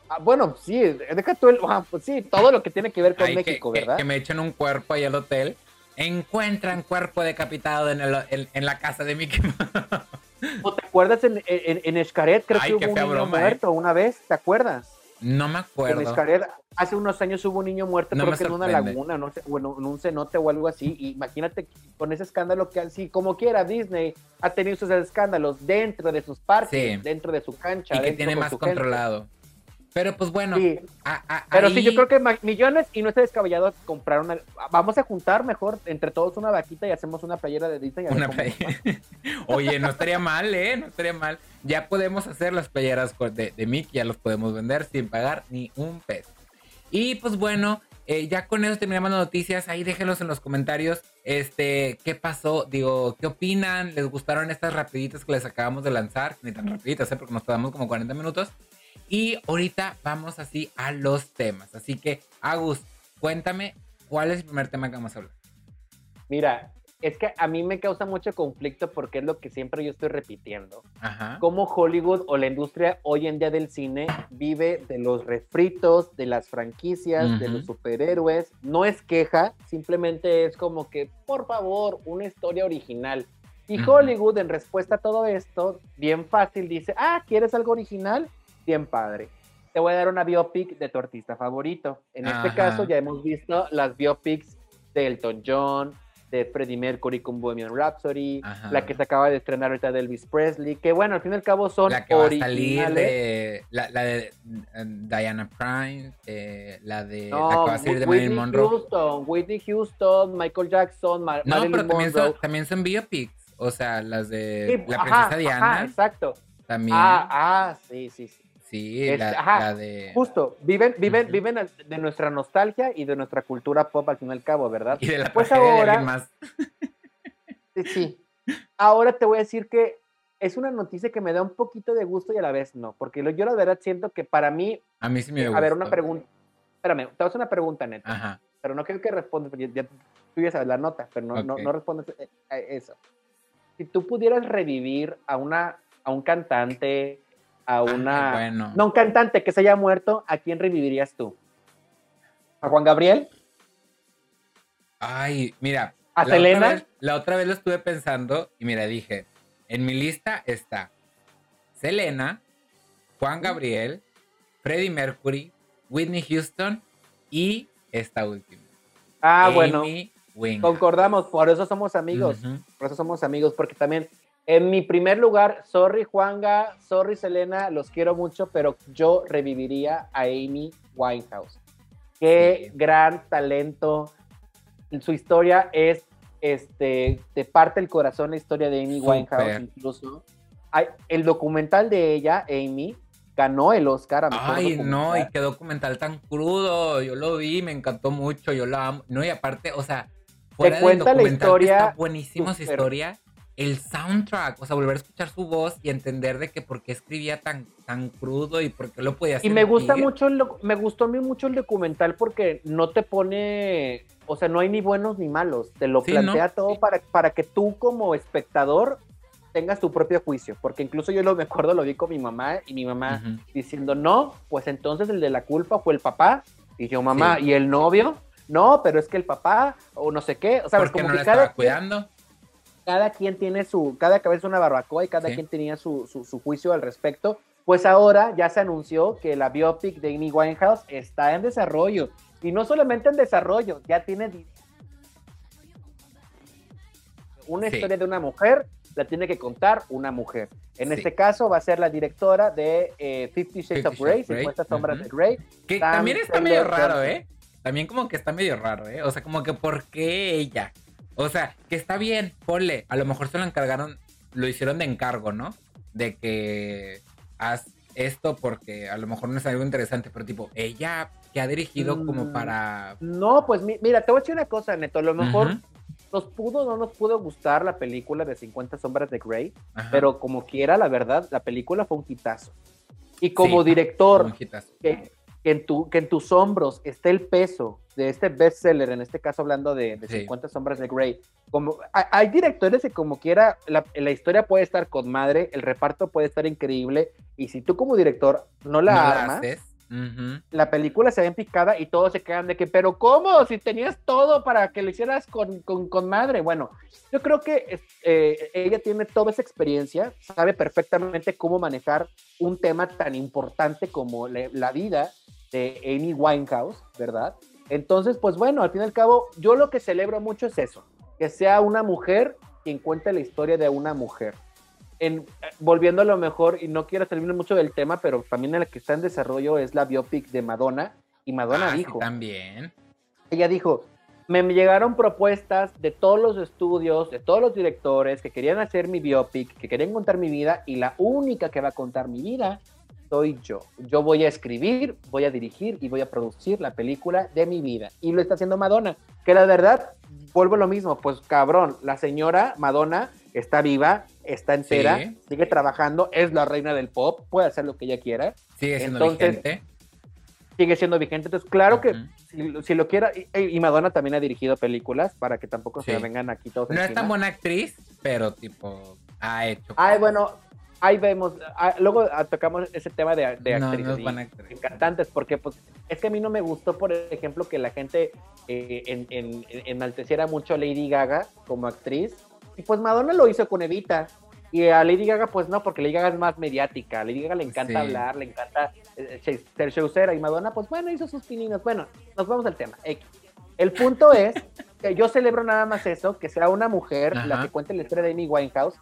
Ah, bueno, sí, deja tú el. Ah, pues sí, todo lo que tiene que ver con México, ¿verdad? Que, me echen un cuerpo ahí al hotel. Encuentran cuerpo decapitado en, el, en, la casa de Mickey *laughs* ¿O te acuerdas en, en, en Escaret? Creo que hubo un niño ¿eh? muerto una vez, ¿te acuerdas? No me acuerdo. En Escaret, hace unos años hubo un niño muerto, creo que en una laguna, no sé, bueno, en un cenote o algo así. imagínate con ese escándalo que así, como quiera, Disney ha tenido esos escándalos dentro de sus parques, dentro de su cancha. Y que tiene más controlado. Pero pues bueno. Pero sí, yo creo que millones y no está descabellado comprar una. Vamos a juntar mejor entre todos una vaquita y hacemos una playera de Disney. Una *laughs* Oye, no estaría mal, ¿eh? No estaría mal. Ya podemos hacer las playeras de, de Mickey, ya los podemos vender sin pagar ni un peso. Y pues bueno, eh, ya con eso terminamos las noticias. Ahí déjenlos en los comentarios. Este, ¿qué pasó? Digo, ¿qué opinan? ¿Les gustaron estas rapiditas que les acabamos de lanzar? Ni tan rapiditas, ¿eh? Porque nos quedamos como 40 minutos. Y ahorita vamos así a los temas. Así que, Agus, cuéntame, ¿cuál es el primer tema que vamos a hablar? Mira, es que a mí me causa mucho conflicto porque es lo que siempre yo estoy repitiendo. Ajá. Cómo Hollywood o la industria hoy en día del cine vive de los refritos, de las franquicias, de los superhéroes. No es queja, simplemente es como que, por favor, una historia original. Y Hollywood, en respuesta a todo esto, bien fácil dice, ah, ¿quieres algo original? Bien padre. Te voy a dar una biopic de tu artista favorito. En este caso ya hemos visto las biopics de Elton John, de Freddie Mercury con Bohemian Rhapsody, la que se acaba de estrenar ahorita de Elvis Presley, que bueno, al fin y al cabo son la que va a salir de la, de mm, Diana Prime, eh, la de la que va a salir de Marilyn Monroe. Houston, Whitney Houston, Michael Jackson, no, pero también Son, también son biopics, o sea, las de la princesa Diana. exacto. También. Ah, ah, sí, sí, sí. Sí, la, de... Justo, viven, viven, viven de nuestra nostalgia y de nuestra cultura pop al fin y al cabo, ¿verdad? Y de la pues ahora, más. *laughs* sí, ahora te voy a decir que es una noticia que me da un poquito de gusto y a la vez no, porque yo la verdad siento que para mí... A mí sí me gusta. A ver, una pregunta. Espérame, te hacer una pregunta, neta. Ajá. Pero no quiero que respondas, porque ya, tú ya sabes la nota, pero no, no, no respondes a eso. Si tú pudieras revivir a, una, a un cantante, a una. No, un cantante que se haya muerto, ¿a quién revivirías tú? ¿A Juan Gabriel? Ay, mira. ¿A Selena? la otra vez lo estuve pensando y mira, dije: en mi lista está Selena, Juan Gabriel, Freddie Mercury, Whitney Houston y esta última. Ah, bueno. Concordamos, por eso somos amigos. Por eso somos amigos, porque también en mi primer lugar, sorry Juanga, sorry Selena, los quiero mucho, pero yo reviviría a Amy Winehouse. Qué gran talento. Su historia es, este, te parte el corazón la historia de Amy Winehouse incluso. Hay, el documental de ella, Amy, ganó el Oscar a Ay, no, y qué documental tan crudo. Yo lo vi, me encantó mucho, yo la amo. No, y aparte, o sea, fuera te cuenta la historia. Está buenísima su historia el soundtrack, o sea, volver a escuchar su voz y entender de que por qué escribía tan, tan crudo y por qué lo podía hacer. Y me gusta mucho, me gustó a mí mucho el documental porque no te pone, o sea, no hay ni buenos ni malos, te lo plantea todo para, para que tú como espectador tengas tu propio juicio, porque incluso yo lo me acuerdo, lo vi con mi mamá y mi mamá diciendo, no, pues entonces el de la culpa fue el papá, y yo, mamá, ¿y el novio? No, pero es que el papá, o no sé qué, o sea, como no que estaba cuidando cada quien tiene su, cada cabeza una barbacoa y cada quien tenía su, su, juicio al respecto. Pues ahora ya se anunció que la biopic de Amy Winehouse está en desarrollo. Y no solamente en desarrollo, ya tiene una historia de una mujer, la tiene que contar una mujer. En este caso va a ser la directora de eh, Fifty Shades of Grey, 50 sombras de Grey. Que también está medio raro, ¿eh? También como que está medio raro, ¿eh? O sea, como que ¿por qué ella? O sea, que está bien, ponle. A lo mejor se lo encargaron, lo hicieron de encargo, ¿no? De que haz esto porque a lo mejor no es algo interesante, pero tipo, ella que ha dirigido como mm, para... No, pues mira, te voy a decir una cosa, Neto, a lo mejor nos pudo no nos pudo gustar la película de 50 sombras de Grey, pero como quiera, la verdad, la película fue un hitazo. Y como director, que, en tu, que en tus hombros esté el peso de este bestseller, en este caso hablando de, 50 sombras de Grey, como hay, directores que como quiera, la, la, historia puede estar con madre, el reparto puede estar increíble, y si tú como director no la armas, la película se ve picada y todos se quedan de que, pero ¿cómo? Si tenías todo para que lo hicieras con, con, madre. Bueno, yo creo que eh, ella tiene toda esa experiencia, sabe perfectamente cómo manejar un tema tan importante como la vida de Amy Winehouse, ¿verdad? Entonces, pues bueno, al fin y al cabo, yo lo que celebro mucho es eso, que sea una mujer quien cuente la historia de una mujer volviendo a lo mejor, y no quiero terminar mucho del tema, pero también la que está en desarrollo es la biopic de Madonna. Y Madonna ah, dijo. también. Ella dijo: Me llegaron propuestas de todos los estudios, de todos los directores que querían hacer mi biopic, que querían contar mi vida, y la única que va a contar mi vida soy yo. Yo voy a escribir, voy a dirigir y voy a producir la película de mi vida. Y lo está haciendo Madonna. Que la verdad, vuelvo a lo mismo, pues cabrón, la señora Madonna está viva, está entera, sigue trabajando, es la reina del pop, puede hacer lo que ella quiera. Sigue siendo vigente. Sigue siendo vigente. Entonces, claro que si, lo quiera, y, Madonna también ha dirigido películas para que tampoco se vengan aquí todos. No es tan buena actriz, pero tipo, ha hecho. Ay, bueno, ahí vemos, ah, luego ah, tocamos ese tema de, de actrices cantantes, porque pues es que a mí no me gustó, por ejemplo, que la gente eh, en, en, enalteciera mucho a Lady Gaga como actriz, y pues Madonna lo hizo con Evita, y a Lady Gaga pues no, porque Lady Gaga es más mediática, a Lady Gaga le encanta hablar, le encanta eh, ser showcera, y Madonna pues bueno, hizo sus pininos, bueno, nos vamos al tema, El punto es que yo celebro nada más eso, que sea una mujer la que cuente la historia de Amy Winehouse,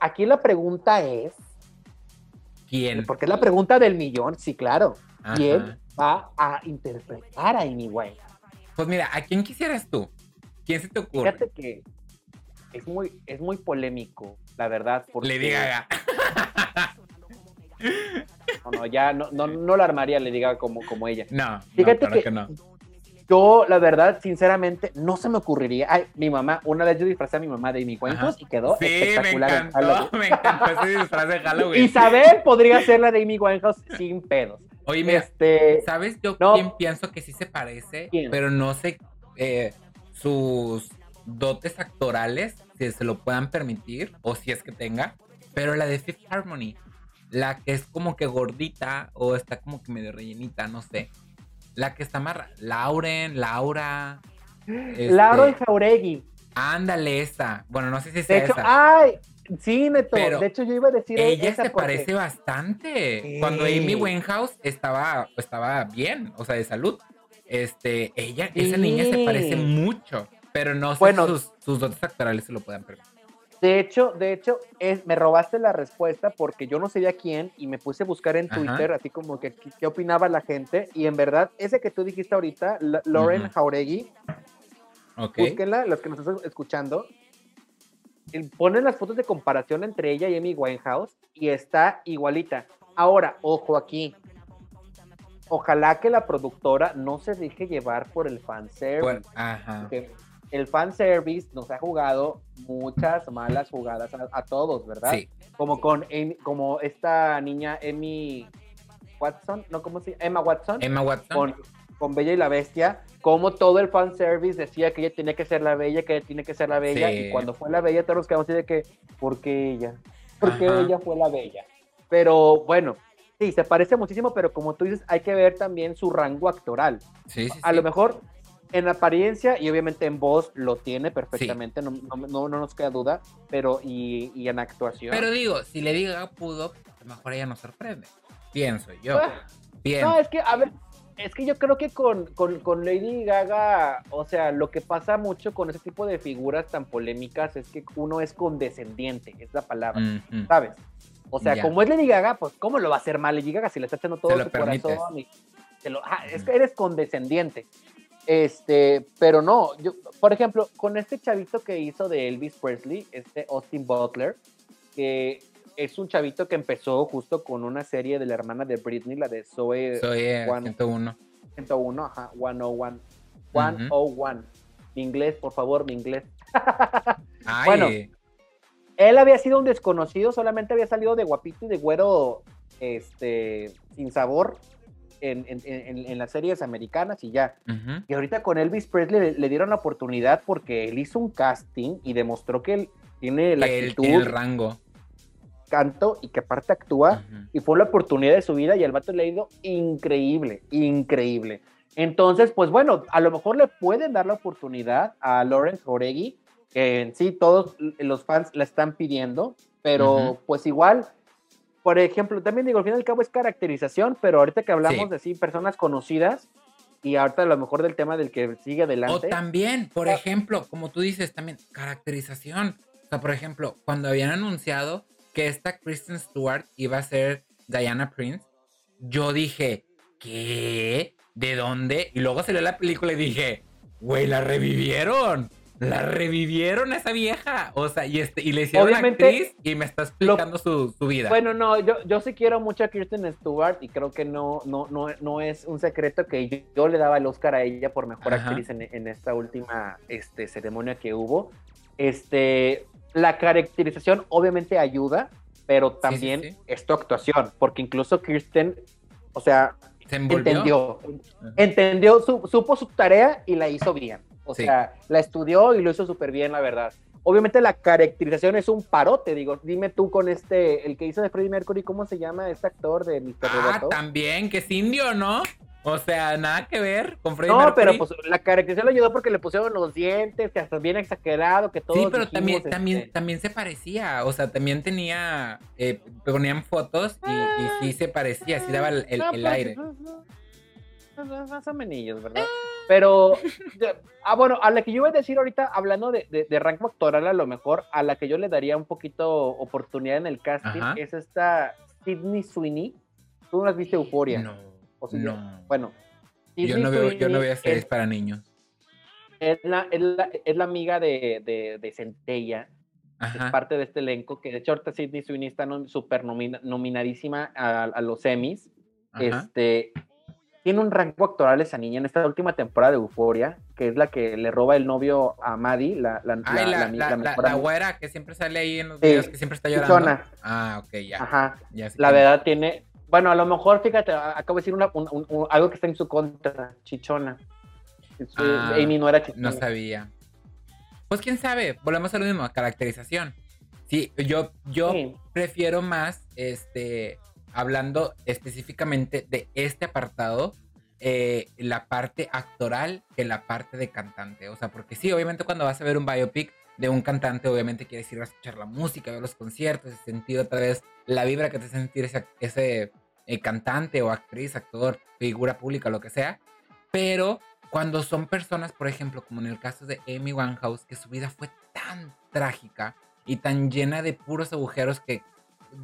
aquí la pregunta es. ¿Quién? Porque es la pregunta del millón, sí, claro. ¿Quién va a interpretar a Amy Winehouse? Pues mira, ¿a quién quisieras tú? ¿Quién se te ocurre? Fíjate que es muy, es muy polémico, la verdad. Porque... Le diga. *laughs* no, no, ya no, no, no la armaría le diga como, como ella. No, fíjate que, no. Yo, la verdad, sinceramente, no se me ocurriría. Ay, mi mamá, una vez yo disfrazé a mi mamá de mi cuentos y quedó sí, espectacular. Me encantó, me encantó ese disfraz de *laughs* Halloween. Isabel podría ser la de Amy Winehouse sin pedos. Oye, mira, este... ¿sabes yo quién pienso que sí se parece? Pero no sé eh, sus dotes actorales, si se lo puedan permitir o si es que tenga. Pero la de Fifth Harmony, la que es como que gordita o está como que medio rellenita, no sé. La que está más. Lauren, Laura. Este... Laura Jauregui. Ándale, esa. Bueno, no sé si es de ¡Ay! Sí, Neto. de hecho, yo iba a decir. Ella se parece bastante. Cuando Amy Winehouse estaba, estaba bien, o sea, de salud. Este, ella, esa niña se parece mucho. Pero no sé si sus, sus dotes actorales se lo puedan permitir. De hecho, de hecho, es, me robaste la respuesta porque yo no sabía quién y me puse a buscar en Twitter así como que qué opinaba la gente y en verdad ese que tú dijiste ahorita, Lauren Jauregui, búsquenla, los que nos están escuchando, ponen las fotos de comparación entre ella y Amy Winehouse y está igualita. Ahora, ojo aquí. Ojalá que la productora no se deje llevar por el fanservice. Bueno, ajá el fanservice nos ha jugado muchas malas jugadas a, todos, ¿verdad? Sí. Como con como esta niña Emmy Watson, ¿no? ¿Cómo se llama? Emma Watson. Emma Watson. Con, con Bella y la Bestia, como todo el fanservice decía que ella tenía que ser la bella, que ella tiene que ser la bella, y cuando fue la bella todos nos quedamos así de que, ¿por qué ella? ¿Por qué ella fue la bella? Pero bueno, sí, se parece muchísimo, pero como tú dices, hay que ver también su rango actoral. Sí, sí, a lo mejor en apariencia y obviamente en voz lo tiene perfectamente, no, no, no, nos queda duda, pero y, y, en actuación. Pero digo, si le diga pudo, a lo mejor ella nos sorprende, pienso yo. Ah, no, es que, a ver, es que yo creo que con, con, con, Lady Gaga, o sea, lo que pasa mucho con ese tipo de figuras tan polémicas es que uno es condescendiente, es la palabra, ¿sabes? O sea, como es Lady Gaga, pues ¿cómo lo va a hacer mal Lady Gaga si le está echando todo su corazón? Y lo, es que eres condescendiente. Este, pero no, yo, por ejemplo, con este chavito que hizo de Elvis Presley, este Austin Butler, que es un chavito que empezó justo con una serie de la hermana de Britney, la de Zoe, Zoe 101. 101, ajá, 101. 101. Mi inglés, por favor, mi inglés. Bueno, él había sido un desconocido, solamente había salido de guapito y de güero este, sin sabor en, en, las series americanas y ya. Y ahorita con Elvis Presley le, dieron la oportunidad porque él hizo un casting y demostró que él tiene la actitud, el rango, canto y que aparte actúa. Y fue la oportunidad de su vida y el vato le ha ido increíble, increíble. Entonces, pues bueno, a lo mejor le pueden dar la oportunidad a Lawrence Oregui, que en sí todos los fans la están pidiendo, pero pues igual por ejemplo, también digo, al fin y al cabo es caracterización, pero ahorita que hablamos de sí, personas conocidas, y ahorita a lo mejor del tema del que sigue adelante. O también, por ejemplo, como tú dices, también caracterización. O sea, por ejemplo, cuando habían anunciado que esta Kristen Stewart iba a ser Diana Prince, yo dije, ¿qué? ¿De dónde? Y luego salió la película y dije, güey, la revivieron la revivieron a esa vieja. O sea, y, este, y le hicieron Obviamente, actriz y me está explicando su, vida. Bueno, no, yo, yo sí quiero mucho a Kirsten Stewart y creo que no, no, no, no es un secreto que yo, le daba el Oscar a ella por mejor actriz en, esta última este, ceremonia que hubo. Este, la caracterización obviamente ayuda, pero también es tu actuación, porque incluso Kirsten, o sea, entendió, entendió, supo su tarea y la hizo bien. O sea, la estudió y lo hizo súper bien, la verdad. Obviamente la caracterización es un parote, digo, dime tú con este, el que hizo de Freddie Mercury, ¿cómo se llama este actor de Mr. Ah, también, que es indio, ¿no? O sea, nada que ver con Freddie Mercury. No, pero pues la caracterización le ayudó porque le pusieron los dientes, que hasta bien exagerado, que todo. Sí, pero también, también, este también se parecía, o sea, también tenía, eh, ponían fotos y, sí se parecía, sí daba el, el, pues, aire. Pues, más o menos, ¿verdad? Pero, ah, bueno, a la que yo iba a decir ahorita, hablando de, de, rango actoral, a lo mejor, a la que yo le daría un poquito oportunidad en el casting, es esta Sidney Sweeney. ¿Tú no has visto Euforia? No. no. Bueno. yo no, veo, yo no veo series para niños. Es la, es la, es la amiga de, de, de Centella. Es parte de este elenco, que de hecho ahorita Sidney Sweeney está súper nominadísima a, a, los Emmys. Este, tiene un rango actoral esa niña en esta última temporada de Euforia, que es la que le roba el novio a Maddie, la, la, la, la, la, güera que siempre sale ahí en los videos, que siempre está llorando. Ah, ok, ya. Ajá. la verdad tiene, bueno, a lo mejor, fíjate, acabo de decir una, algo que está en su contra, chichona. Ah, Amy no era chichona. No sabía. Pues quién sabe, volvemos a lo mismo, caracterización. Sí, yo, yo prefiero más, este, hablando específicamente de este apartado, eh, la parte actoral que la parte de cantante. O sea, porque sí, obviamente cuando vas a ver un biopic de un cantante, obviamente quieres ir a escuchar la música, ver los conciertos, sentir otra vez la vibra que te sentir ese, ese eh, cantante o actriz, actor, figura pública, lo que sea. Pero cuando son personas, por ejemplo, como en el caso de Amy Winehouse, que su vida fue tan trágica y tan llena de puros agujeros que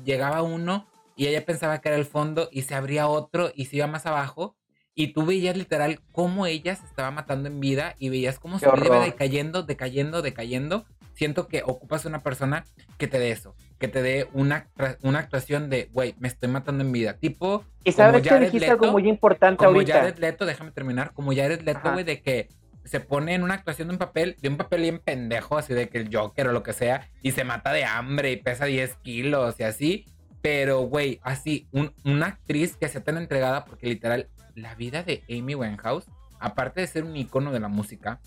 llegaba uno y ella pensaba que era el fondo y se abría otro y se iba más abajo y tú veías literal cómo ella se estaba matando en vida y veías cómo su vida iba decayendo, decayendo, decayendo. Siento que ocupas una persona que te dé eso, que te dé una, una actuación de, güey, me estoy matando en vida. Tipo, y sabes que dijiste algo muy importante como ahorita. Jared Leto, déjame terminar, como Jared Leto, güey, de que se pone en una actuación de un papel, de un papel bien pendejo, así de que el Joker o lo que sea, y se mata de hambre y pesa 10 kilos y así, pero, güey, así, una actriz que sea tan entregada, porque literal, la vida de Amy Winehouse, aparte de ser un icono de la música,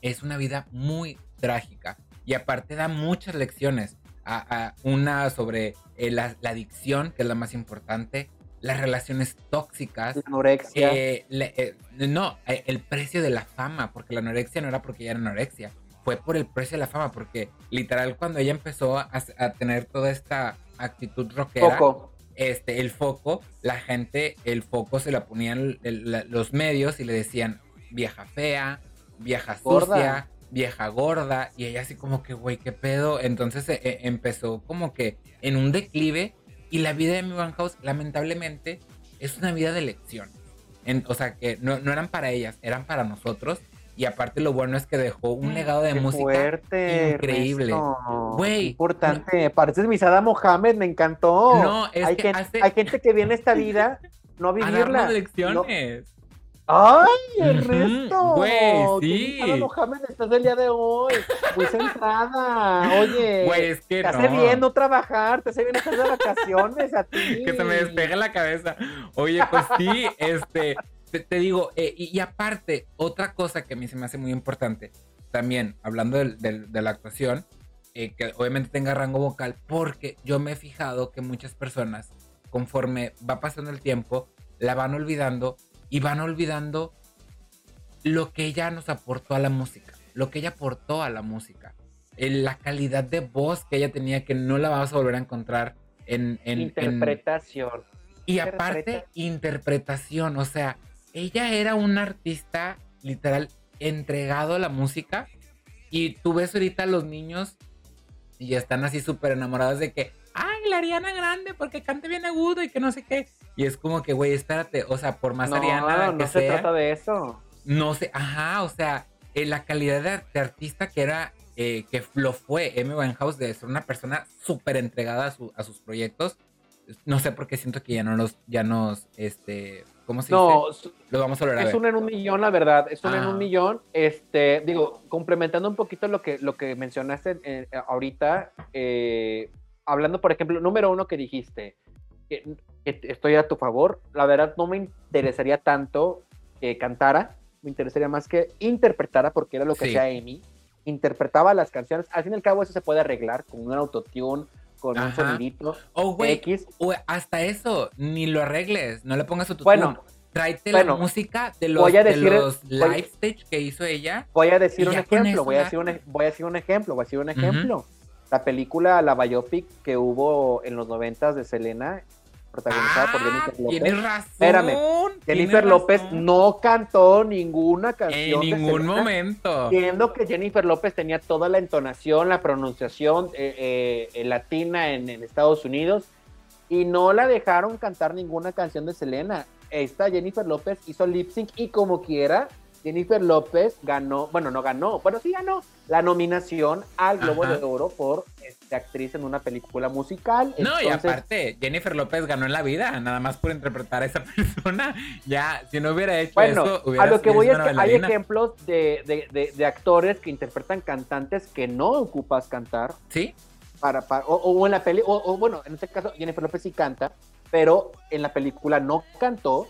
es una vida muy trágica. Y aparte da muchas lecciones. A, una sobre eh, la, adicción, que es la más importante, las relaciones tóxicas. La anorexia. Eh, no, eh, el precio de la fama, porque la anorexia no era porque ella era anorexia, fue por el precio de la fama, porque literal cuando ella empezó a, tener toda esta actitud rockera, foco. Este, el foco, la gente, el foco se la ponían los medios y le decían vieja fea, vieja sucia, vieja gorda, y ella así como que, güey, qué pedo. Entonces eh, empezó como que en un declive y la vida de mi House, lamentablemente, es una vida de elección. o sea, que no, eran para ellas, eran para nosotros. Y aparte lo bueno es que dejó un legado de música increíble. Güey. Importante. Pareces Misada Mohamed, me encantó. No, es hay, que hay gente que viene esta vida *laughs* no a vivirla. A lecciones. ¡Ay, Ernesto! Güey, sí. Mohamed estás el día de hoy. Muy centrada. Oye. Güey, es que te hace bien no trabajar, te hace bien estar de vacaciones a ti. *laughs* Que se me despegue la cabeza. Oye, pues sí, este. Te, digo, eh, y, aparte, otra cosa que a mí se me hace muy importante, también hablando de, la actuación, eh, que obviamente tenga rango vocal, porque yo me he fijado que muchas personas, conforme va pasando el tiempo, la van olvidando y van olvidando lo que ella nos aportó a la música, lo que ella aportó a la música, la calidad de voz que ella tenía que no la vamos a volver a encontrar en... interpretación. Y aparte, interpretación, o sea, ella era una artista literal entregado a la música y tú ves ahorita a los niños y están así súper enamorados de que, ay, la Ariana Grande porque cante bien agudo y que no sé qué. Y es como que, güey, espérate, o sea, por más Ariana que no se trata de eso. No sé, ajá, o sea, eh, la calidad de, artista que era, eh, que lo fue Amy Winehouse, de ser una persona súper entregada a, su, a sus proyectos. No sé por qué siento que ya no los, ya nos, este, ¿cómo se no, dice? Lo vamos a lograr. Es un en un millón, la verdad, es un en un ah. millón. Este, digo, complementando un poquito lo que, lo que mencionaste eh, ahorita, eh, hablando, por ejemplo, número uno que dijiste, que, estoy a tu favor, la verdad no me interesaría tanto que cantara, me interesaría más que interpretara, porque era lo que hacía Amy, interpretaba las canciones, al fin y al cabo eso se puede arreglar con un autotune, con un sonidito oh, X. O hasta eso, ni lo arregles, no le pongas autotune. Bueno, tráete la música de los, live stage que hizo ella. Voy a decir un ejemplo, voy a decir un, voy a decir un ejemplo, voy a decir un ejemplo la película, la biopic que hubo en los noventas de Selena, protagonizada por Jennifer ah, López. Tienes razón. Espérame, Jennifer López no cantó ninguna canción. En ningún momento. Viendo que Jennifer López tenía toda la entonación, la pronunciación eh, eh, latina en, en, Estados Unidos y no la dejaron cantar ninguna canción de Selena. Esta Jennifer López hizo lip sync y como quiera Jennifer López ganó, bueno, no ganó, bueno, sí ganó la nominación al Globo de Oro por este, actriz en una película musical. No, y aparte, Jennifer López ganó en la vida, nada más por interpretar a esa *laughs* persona. Ya, si no hubiera hecho eso, hubiera A lo que voy es que hay ejemplos de, actores que interpretan cantantes que no ocupas cantar. Sí. Para, o, en la peli, o bueno, en este caso Jennifer López sí canta, pero en la película no cantó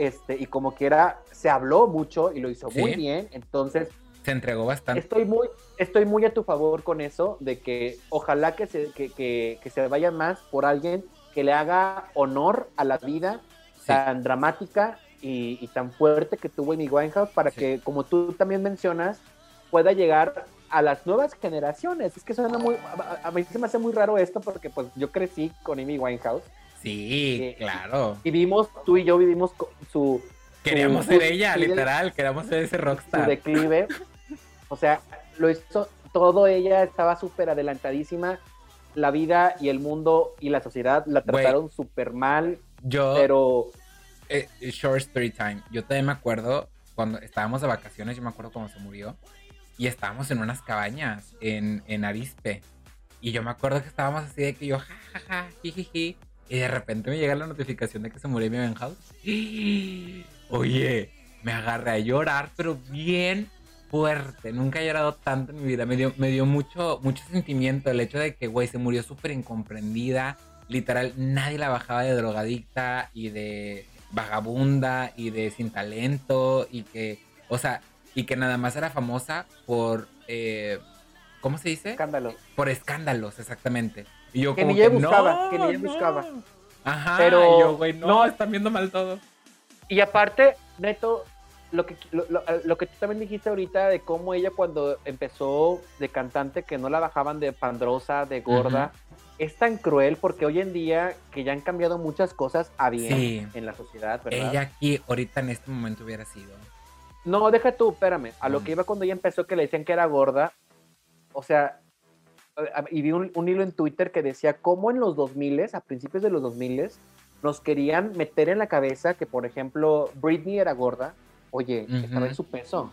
este, y como quiera, se habló mucho y lo hizo muy bien, entonces... Se entregó bastante. Estoy muy, estoy muy a tu favor con eso, de que ojalá que se, que, que, se vaya más por alguien que le haga honor a la vida tan dramática y, tan fuerte que tuvo Amy Winehouse para que, como tú también mencionas, pueda llegar a las nuevas generaciones. Es que suena muy, a, a mí se me hace muy raro esto porque pues yo crecí con Amy Winehouse Sí, claro. Y vimos, tú y yo vivimos su... Queríamos ser ella, literal, queríamos ser ese rockstar. Su declive. O sea, lo hizo todo ella, estaba súper adelantadísima. La vida y el mundo y la sociedad la trataron súper mal. Yo... Pero... Eh, short story time. Yo también me acuerdo cuando estábamos de vacaciones, yo me acuerdo cuando se murió. Y estábamos en unas cabañas en, en Arispe. Y yo me acuerdo que estábamos así de que yo, jajaja, jijiji. Y de repente me llega la notificación de que se murió mi House. *gasps* Oye, me agarré a llorar, pero bien fuerte. Nunca he llorado tanto en mi vida. Me dio, me dio mucho, mucho sentimiento el hecho de que, güey, se murió súper incomprendida. Literal, nadie la bajaba de drogadicta y de vagabunda y de sin talento. Y que, o sea, y que nada más era famosa por, eh, ¿cómo se dice? Escándalos. Por escándalos, exactamente. Y yo que ni ella buscaba, que ni ella buscaba. Ajá, pero yo, güey, no, están viendo mal todo. Y aparte, Neto, lo que, lo, que tú también dijiste ahorita de cómo ella cuando empezó de cantante, que no la bajaban de pandrosa, de gorda, es tan cruel porque hoy en día que ya han cambiado muchas cosas a bien en la sociedad, ¿verdad? Ella aquí ahorita en este momento hubiera sido. No, deja tú, espérame. A lo que iba cuando ella empezó que le decían que era gorda, o sea, y vi un, hilo en Twitter que decía cómo en los 2000, a principios de los 2000, nos querían meter en la cabeza que, por ejemplo, Britney era gorda. Oye, estaba en su peso.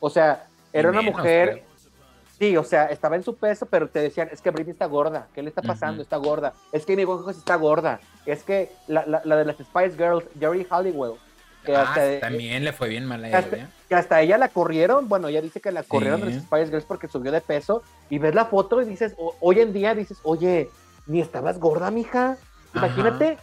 O sea, era una mujer... Sí, o sea, estaba en su peso, pero te decían, es que Britney está gorda. ¿Qué le está pasando? Está gorda. Es que Amy Winehouse está gorda. Es que la, la de las Spice Girls, Jerry Halliwell, Ah, también le fue bien mal a ella. Hasta, que hasta ella la corrieron, bueno, ella dice que la corrieron de los Spice Girls porque subió de peso. Y ves la foto y dices, hoy en día dices, oye, ni estabas gorda, mija. Imagínate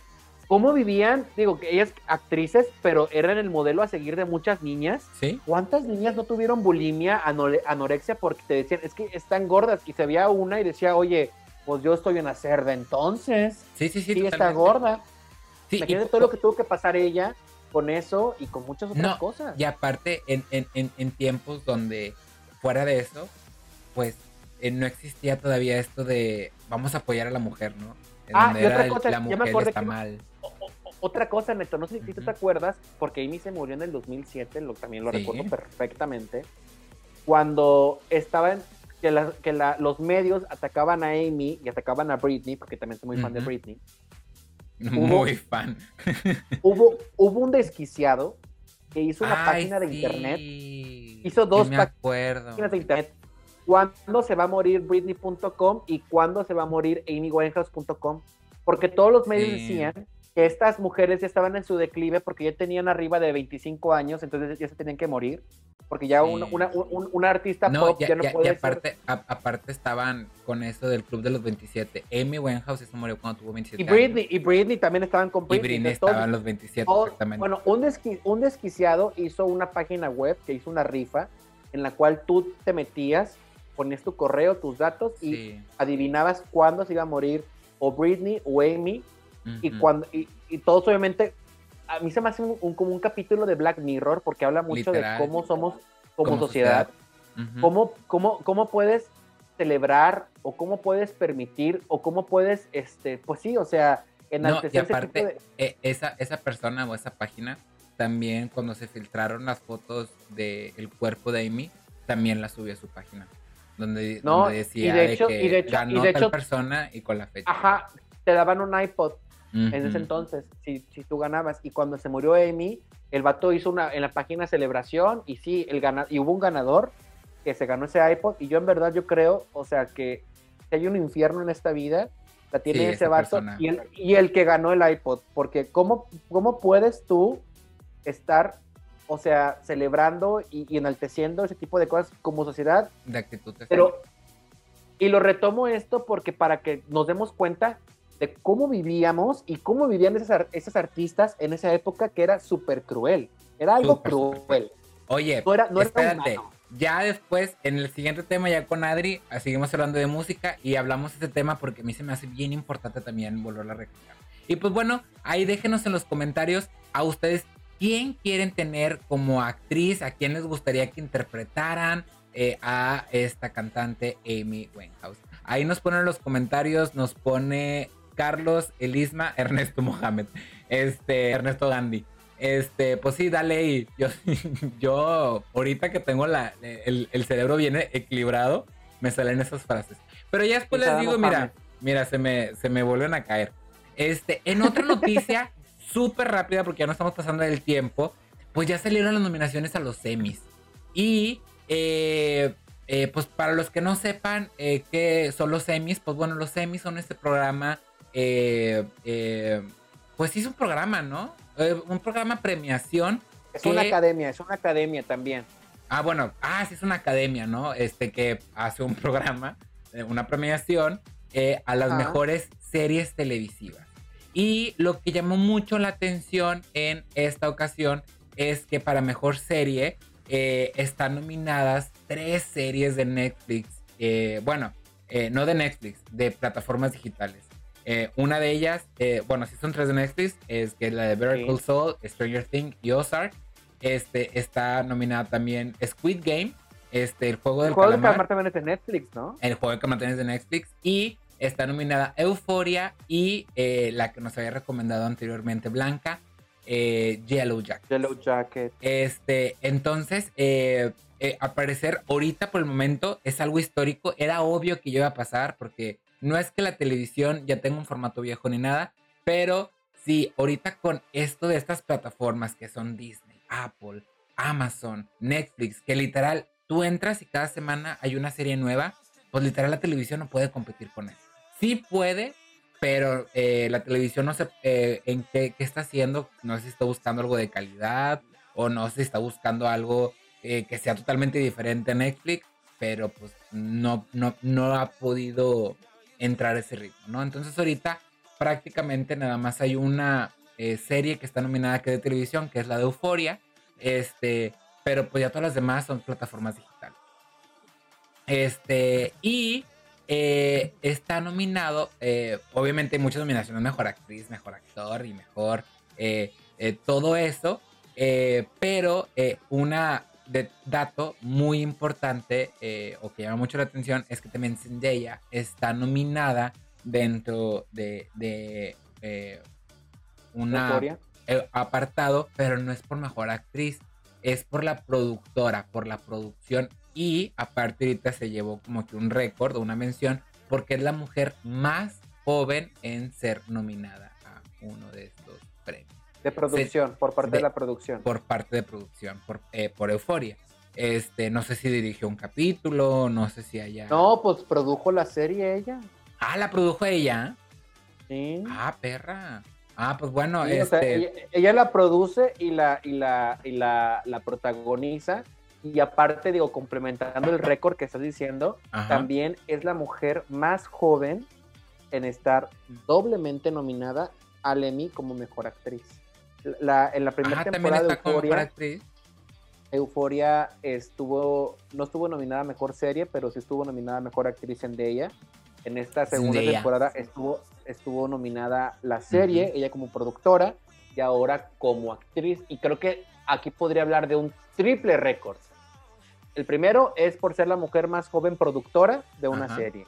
cómo vivían, digo, que ellas actrices, pero eran el modelo a seguir de muchas niñas. ¿Sí? ¿Cuántas niñas no tuvieron bulimia, anorexia porque te decían, es que están gordas? Y se veía una y decía, oye, pues yo estoy en la cerda entonces. Sí, sí, sí. Sí, está gorda. Sí, Imagínate todo lo que tuvo que pasar ella con eso y con muchas otras cosas. Y aparte, en, en, en, tiempos donde fuera de eso, pues eh, no existía todavía esto de vamos a apoyar a la mujer, ¿no? ah, y otra cosa, la mujer está mal. otra cosa, Neto, no sé si tú te acuerdas, porque Amy se murió en el 2007, lo, también lo recuerdo perfectamente, cuando estaban, que, que los medios atacaban a Amy y atacaban a Britney, porque también soy muy fan de Britney, *laughs* muy fan. *laughs* hubo, hubo un desquiciado que hizo una página de internet. Hizo dos páginas de internet. ¿Cuándo se va a morir Britney.com y cuándo se va a morir AmyWinehouse.com? Porque todos los medios decían estas mujeres ya estaban en su declive porque ya tenían arriba de 25 años, entonces ya se tenían que morir porque ya una, una, artista pop ya, no puede y aparte, aparte estaban con eso del club de los 27. Amy Winehouse se murió cuando tuvo 27 y Britney, Y Britney también estaban con Britney. Y Britney estaba en los 27, exactamente. Bueno, un, un desquiciado hizo una página web que hizo una rifa en la cual tú te metías, ponías tu correo, tus datos y adivinabas cuándo se iba a morir o Britney o Amy. Y, cuando, y, y todos obviamente a mí se me hace un, como un capítulo de Black Mirror porque habla mucho de cómo somos como, sociedad, cómo, cómo, puedes celebrar o cómo puedes permitir o cómo puedes, este, pues sí, o sea, enaltecer no, y aparte, e, esa, esa persona o esa página también cuando se filtraron las fotos del cuerpo de Amy, también la subió a su página. Donde, decía de, que ganó tal persona y con la fecha. Ajá, te daban un iPod en ese entonces, si, si, tú ganabas. Y cuando se murió Amy, el vato hizo una en la página celebración y sí, el gana, y hubo un ganador que se ganó ese iPod. Y yo en verdad yo creo, o sea, que si hay un infierno en esta vida, la tiene ese vato y el, y el, que ganó el iPod. Porque ¿cómo, cómo puedes tú estar, o sea, celebrando y, enalteciendo ese tipo de cosas como sociedad? De actitud. Pero, y lo retomo esto porque para que nos demos cuenta de cómo vivíamos y cómo vivían esas, esas artistas en esa época que era súper cruel. Era algo cruel. Oye, no era, no espérate. ya después, en el siguiente tema, ya con Adri, seguimos hablando de música y hablamos de este tema porque a mí se me hace bien importante también volverlo a recordar. Y pues bueno, ahí déjenos en los comentarios a ustedes quién quieren tener como actriz, a quién les gustaría que interpretaran eh, a esta cantante Amy Winehouse. Ahí nos ponen los comentarios, nos pone Carlos Elisma *laughs* Ernesto Mohamed. Este, Ernesto Gandhi. Este, pues sí, dale y yo, *laughs* yo ahorita que tengo la, el, cerebro bien equilibrado, me salen esas frases. Pero ya después les digo, mira, mira, se me, se me vuelven a caer. Este, en otra noticia, *laughs* súper rápida, porque ya no estamos pasando el tiempo, pues ya salieron las nominaciones a los semis. Y eh, eh, pues para los que no sepan eh, qué son los semis, pues bueno, los semis son este programa eh, eh, pues hizo un programa, ¿no? Eh, un programa premiación. Es una academia, es una academia también. Ah, bueno, ah, sí es una academia, ¿no? Este que hace un *laughs* programa, una premiación a las mejores series televisivas. Y lo que llamó mucho la atención en esta ocasión es que para mejor serie están nominadas tres series de Netflix. bueno, no de Netflix, de plataformas digitales. Eh, una de ellas, eh, bueno, si son tres de Netflix, es que la de Better Call Saul, Stranger Things y Ozark. Este, está nominada también Squid Game, este, el juego del el juego calamar. también es de Netflix, ¿no? El juego del calamar es de Netflix. Y está nominada Euphoria y eh, la que nos había recomendado anteriormente, Blanca, Yellow Jacket. Yellow Jacket. Este, entonces, eh, aparecer ahorita por el momento es algo histórico. Era obvio que iba a pasar porque no es que la televisión ya tenga un formato viejo ni nada, pero sí, ahorita con esto de estas plataformas que son Disney, Apple, Amazon, Netflix, que literal tú entras y cada semana hay una serie nueva, pues literal la televisión no puede competir con eso. Sí puede, pero eh, la televisión no sé eh, en qué, está haciendo, no sé si está buscando algo de calidad o no sé si está buscando algo eh, que sea totalmente diferente a Netflix, pero pues no, no, no ha podido entrar a ese ritmo, ¿no? Entonces ahorita prácticamente nada más hay una eh, serie que está nominada que de televisión, que es la de Euforia, este, pero pues ya todas las demás son plataformas digitales. Este, y eh, está nominado, eh, obviamente hay muchas nominaciones, mejor actriz, mejor actor y mejor todo eso, pero una de dato muy importante eh, o que llama mucho la atención es que también Zendaya está nominada dentro de, de eh, un eh, apartado, pero no es por mejor actriz, es por la productora, por la producción y aparte ahorita se llevó como que un récord o una mención porque es la mujer más joven en ser nominada a uno de estos premios. De producción, por parte de, la producción. Por parte de producción, por, eh, por Euforia. Este, no sé si dirigió un capítulo, no sé si haya. No, pues produjo la serie ella. Ah, la produjo ella. Sí. Ah, perra. Ah, pues bueno, este... ella, la produce y la, y la, y la, la protagoniza. Y aparte, digo, complementando el récord que estás diciendo, también es la mujer más joven en estar doblemente nominada al Emmy como mejor actriz en la primera temporada de Euforia, Euforia estuvo, no estuvo nominada a mejor serie, pero sí estuvo nominada a mejor actriz en ella. En esta segunda temporada estuvo, estuvo nominada la serie, ella como productora y ahora como actriz. Y creo que aquí podría hablar de un triple récord. El primero es por ser la mujer más joven productora de una serie.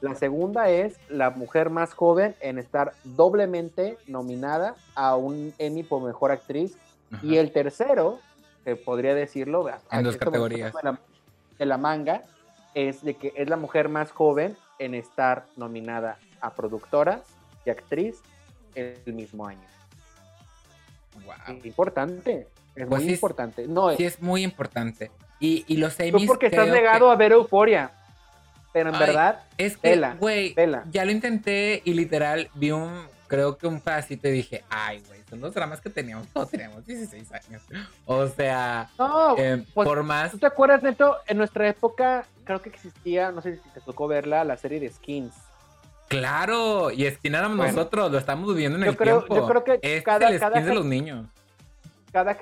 La segunda es la mujer más joven en estar doblemente nominada a un Emmy por mejor actriz. Y el tercero, que podría decirlo, en dos categorías de la, manga, es de que es la mujer más joven en estar nominada a productora y actriz el mismo año. Wow. importante. Es pues muy importante. No, sí, es muy importante. Y, y los Emmys. porque estás negado a ver Euforia. Pero en verdad, es que, güey, ya lo intenté y literal vi un, creo que un pedacito y dije, ay, güey, son los dramas que teníamos, todos teníamos 16 años. O sea, no, eh, pues, por más. ¿Tú te acuerdas, Neto? En nuestra época, creo que existía, no sé si te tocó verla, la serie de Skins. Claro, y Skins éramos nosotros, lo estamos viviendo en el tiempo. Yo creo que es cada, el Skins de los niños cada,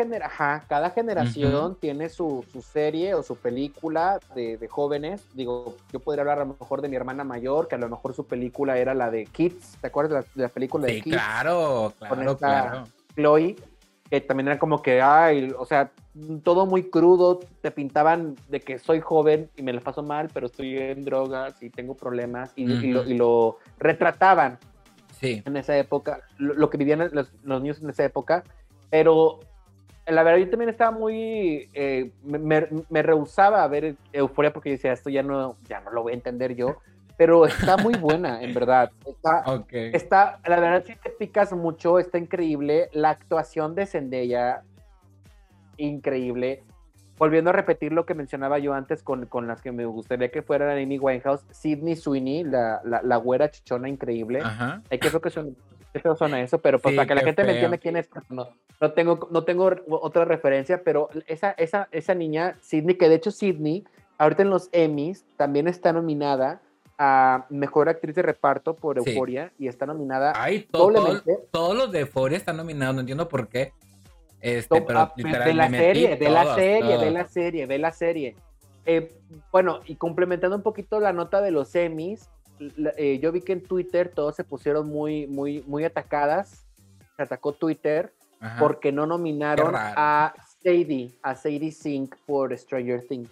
cada generación tiene su, serie o su película de, jóvenes. Digo, yo podría hablar a lo mejor de mi hermana mayor, que a lo mejor su película era la de Kids. ¿Te acuerdas de la, película de Kids? Claro, claro, claro. Chloe, que también era como que, ay, o sea, todo muy crudo. Te pintaban de que soy joven y me la paso mal, pero estoy en drogas y tengo problemas. Y, lo, retrataban. Sí. En esa época, lo, que vivían los, los niños en esa época. Pero la verdad yo también estaba muy, eh, me, rehusaba a ver Euforia porque decía, esto ya no, ya no lo voy a entender yo, pero está muy *laughs* buena, en verdad. Está, está, la verdad si te picas mucho, está increíble. La actuación de Zendaya, increíble. Volviendo a repetir lo que mencionaba yo antes con, con las que me gustaría que fueran Amy Winehouse, Sidney Sweeney, la, la, la güera chichona increíble. Hay que ver que son qué feo suena eso, pero pues, para que la gente me entienda quién es, pues, no, no, tengo, no tengo otra referencia, pero esa, esa, esa niña, Sidney, que de hecho Sidney, ahorita en los Emmys, también está nominada a Mejor Actriz de Reparto por Euforia y está nominada Ay, todos los de Euforia están nominados, no entiendo por qué. Este, pero de la serie, de la serie, de la serie, de la serie. bueno, y complementando un poquito la nota de los Emmys, eh, yo vi que en Twitter todos se pusieron muy, muy, muy atacadas. Se atacó Twitter porque no nominaron a Sadie, a Sadie Sink por Stranger Things.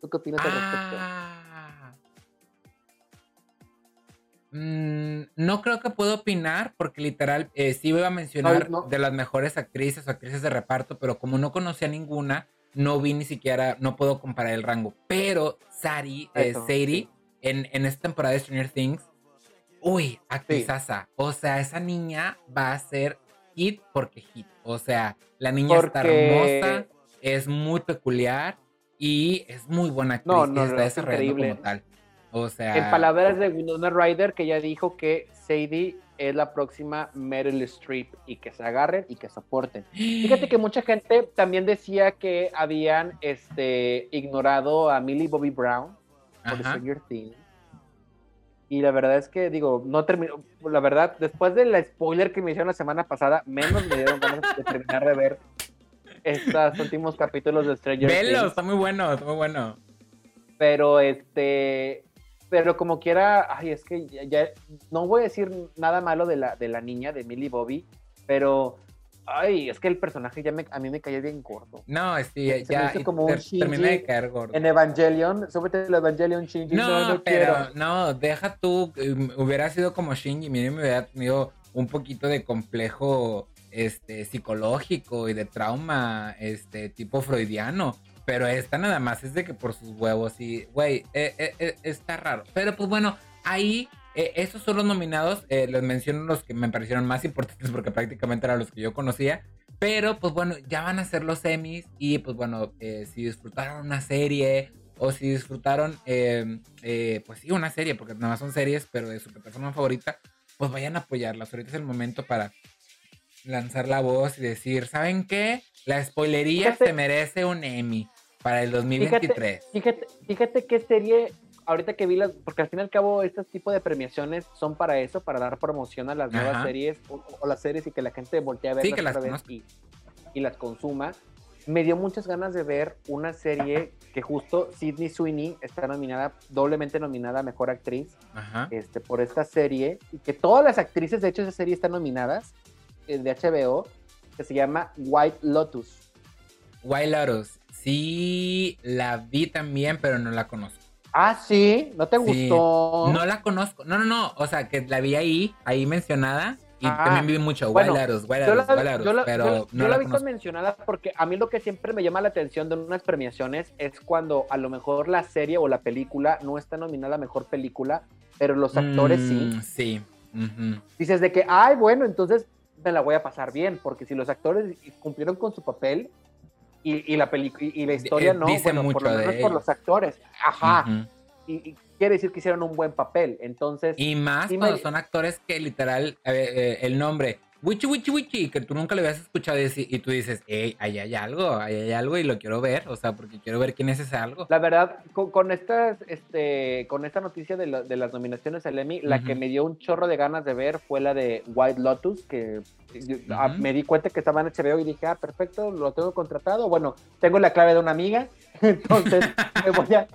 ¿Tú qué opinas al respecto? Ah. Mm, no creo que puedo opinar porque literal eh, sí iba a mencionar de las mejores actrices o actrices de reparto, pero como no conocía ninguna, no vi ni siquiera, no puedo comparar el rango. Pero Sari, eh, Sadie, en, en, esta temporada de Stranger Things, uy, actrizaza. O sea, esa niña va a ser hit porque hit. O sea, la niña está hermosa, es muy peculiar y es muy buena actriz. No, no, está desarrollando como tal. O sea. En palabras de Winona Ryder, que ella dijo que Sadie es la próxima Meryl Streep y que se agarren y que soporten. Fíjate que mucha gente también decía que habían este, ignorado a Millie Bobby Brown por Stranger Things. Y la verdad es que, digo, no terminó. La verdad, después del spoiler que me hicieron la semana pasada, menos me dieron ganas de terminar de ver estos últimos capítulos de Stranger Things. está muy bueno, está muy bueno. Pero este, pero como quiera, ay, es que ya, no voy a decir nada malo de la, de la niña, de Millie Bobby, pero Ay, es que el personaje ya me, a mí me caía bien gordo. No, sí, ya, como terminé de caer gordo. En Evangelion, súbete el Evangelion Shinji. No, no, pero no, deja tú, um, hubiera sido como Shinji, mí me hubiera tenido un poquito de complejo este psicológico y de trauma este tipo freudiano pero esta nada más es de que por sus huevos y, güey, eh, eh, eh, está raro. Pero pues bueno, ahí, esos son los nominados. les menciono los que me parecieron más importantes porque prácticamente eran los que yo conocía. Pero pues bueno, ya van a ser los semis y pues bueno, si disfrutaron una serie o si disfrutaron, em, pues sí, una serie, porque nada más son series, pero de su plataforma favorita, pues vayan a apoyarlas. Ahorita es el momento para lanzar la voz y decir, ¿saben qué? La spoilería se merece un Emmy para el 2023. Fíjate, fíjate, qué serie, ahorita que vi las, porque al fin y al cabo este tipo de premiaciones son para eso, para dar promoción a las nuevas series o, las series y que la gente voltee a verlas otra vez y, y, las consuma. Me dio muchas ganas de ver una serie que justo Sidney Sweeney está nominada, doblemente nominada a Mejor Actriz Este, por esta serie, y que todas las actrices de hecho de esa serie están nominadas, eh, de HBO, que se llama White Lotus. White Lotus. Sí, la vi también, pero no la conozco. Ah, sí, ¿no te gustó? No la conozco. No, no, no. O sea, que la vi ahí, ahí mencionada. Y ah, también vi mucho bueno, Guaylaros, pero no la, vi mencionada porque a mí lo que siempre me llama la atención de unas premiaciones es cuando a lo mejor la serie o la película no está nominada a mejor película, pero los actores sí. Mm, sí. Dices de que, ay, bueno, entonces me la voy a pasar bien, porque si los actores cumplieron con su papel, y, la película y la historia no, bueno, por lo menos por los actores. Ajá. y, quiere decir que hicieron un buen papel. Entonces. Y más cuando son actores que literal, eh, el nombre Wichi Wichi Wichi, que tú nunca le habías escuchado y, tú dices, hey, ahí hay algo, ahí hay algo y lo quiero ver, o sea, porque quiero ver quién es ese algo. La verdad, con, estas, este, con esta noticia de, las nominaciones al Emmy, la que me dio un chorro de ganas de ver fue la de White Lotus, que ah, me di cuenta que estaba en HBO y dije, ah, perfecto, lo tengo contratado. Bueno, tengo la clave de una amiga, *laughs* entonces *laughs* me voy a,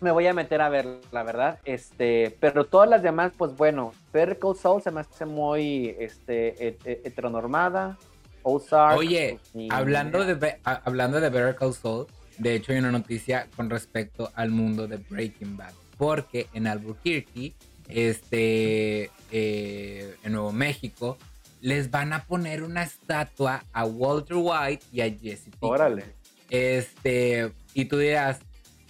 me voy a meter a ver, la verdad. Este, pero todas las demás, pues bueno, Better Soul se me hace muy este, heteronormada. Ozark. Oye, pues, hablando, de, hablando de Better Call Saul, de hecho hay una noticia con respecto al mundo de Breaking Bad. Porque en Albuquerque, este, eh, en Nuevo México, les van a poner una estatua a Walter White y a Jesse Órale. Este, y tú dirás,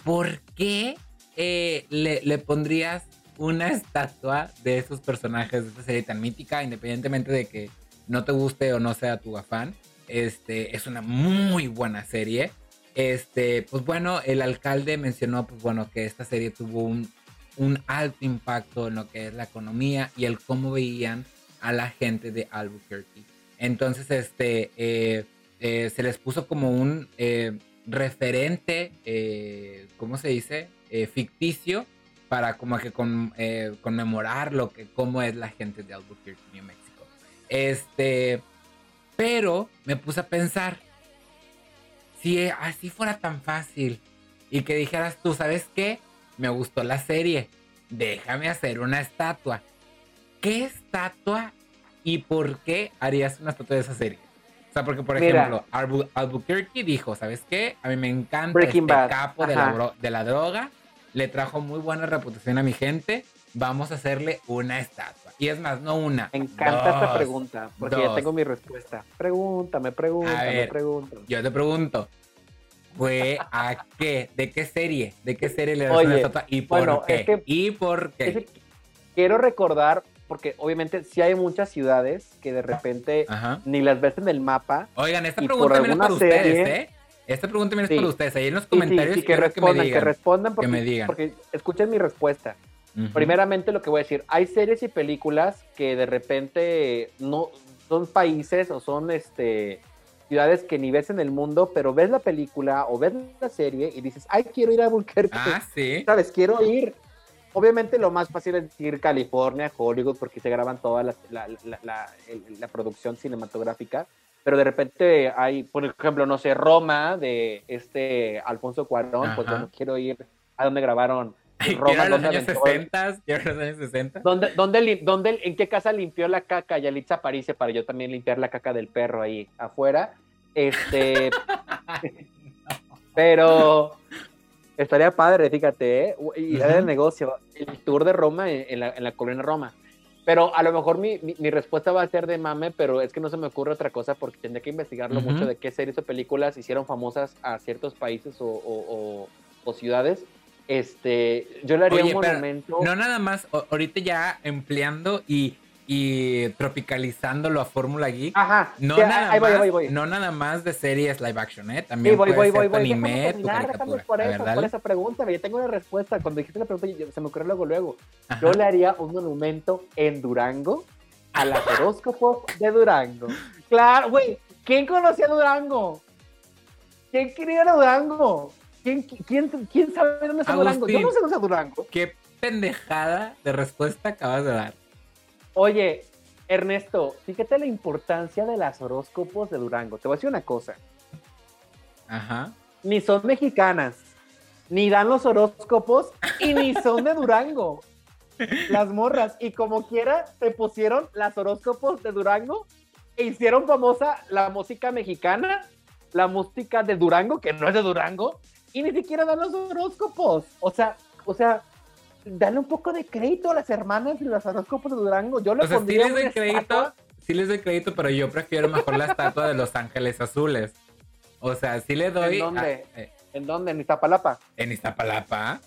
¿por qué eh, le, pondrías una estatua de esos personajes de esta serie tan mítica, independientemente de que no te guste o no sea tu afán? Este, es una muy buena serie. Este, pues bueno, el alcalde mencionó, pues bueno, que esta serie tuvo un, alto impacto en lo que es la economía y el cómo veían a la gente de Albuquerque. Entonces, este, eh, eh, se les puso como un referente, eh, ¿cómo se dice? Eh, ficticio para como que con, eh, conmemorar lo que, cómo es la gente de Albuquerque, New Mexico. Este, pero me puse a pensar, si así fuera tan fácil y que dijeras tú, ¿sabes qué? Me gustó la serie, déjame hacer una estatua. ¿Qué estatua y por qué harías una estatua de esa serie? O sea, porque, por ejemplo, Albuquerque dijo, ¿sabes qué? A mí me encanta este capo de la, de la droga, le trajo muy buena reputación a mi gente, vamos a hacerle una estatua. Y es más, no una. Me encanta esta pregunta, porque ya tengo mi respuesta. Pregúntame, pregúntame, pregúntame. Yo te pregunto, ¿fue a qué? ¿De qué serie? ¿De qué serie le das una estatua? ¿Y por qué? ¿Y por qué? quiero recordar porque obviamente sí hay muchas ciudades que de repente ni las ves en el mapa. Oigan, esta pregunta también es para ustedes, ¿eh? Esta pregunta también es para ustedes. Ahí en los comentarios sí, que, respondan, que, me respondan porque, me digan. porque escuchen mi respuesta. Primeramente lo que voy a decir, hay series y películas que de repente no son países o son este ciudades que ni ves en el mundo, pero ves la película o ves la serie y dices, ay, quiero ir a Albuquerque. Ah, sí. ¿Sabes? Quiero ir. Obviamente lo más fácil es decir California, Hollywood, porque se graban toda la, la, producción cinematográfica, pero de repente hay, por ejemplo, no sé, Roma de este Alfonso Cuarón, pues bueno, quiero ir a donde grabaron *laughs* Roma. los años 60, los años 60. ¿Dónde, dónde, ¿En qué casa limpió la caca Yalitza Aparicio para yo también limpiar la caca del perro ahí afuera? Este... *laughs* Pero Estaría padre, fíjate, ¿eh? Y era el negocio, el tour de Roma en, la, en la colonia Roma. Pero a lo mejor mi, mi, respuesta va a ser de mame, pero es que no se me ocurre otra cosa porque tendría que investigarlo mucho de qué series o películas hicieron famosas a ciertos países o, o, o, ciudades. Este, yo le haría un monumento. No nada más, ahorita ya empleando y y tropicalizándolo a Fórmula Geek. Ajá. No, nada más, no nada más de series live action, ¿eh? También sí, voy, puede voy, ser voy, anime, tu caricatura. Por, eso, por esa pregunta, yo tengo una respuesta. Cuando dijiste la pregunta, se me ocurrió luego, luego. Yo le haría un monumento en Durango a la horóscopos de Durango. Claro, güey. ¿Quién conocía Durango? ¿Quién quería Durango? ¿Quién, quién, quién sabe dónde está Durango? Yo no sé dónde está Durango. Qué pendejada de respuesta acabas de dar. Oye, Ernesto, fíjate la importancia de las horóscopos de Durango. Te voy a decir una cosa. Ajá. Ni son mexicanas, ni dan los horóscopos y ni son de Durango. Las morras. Y como quiera, te pusieron las horóscopos de Durango e hicieron famosa la música mexicana, la música de Durango, que no es de Durango, y ni siquiera dan los horóscopos. O sea, o sea, dale un poco de crédito a las hermanas y los horóscopos de Durango. Yo le o sea, sí les doy crédito, sí les doy crédito, pero yo prefiero mejor la estatua de los ángeles azules. O sea, sí le doy. ¿En dónde? Eh, ¿En dónde? ¿En Iztapalapa? En Iztapalapa.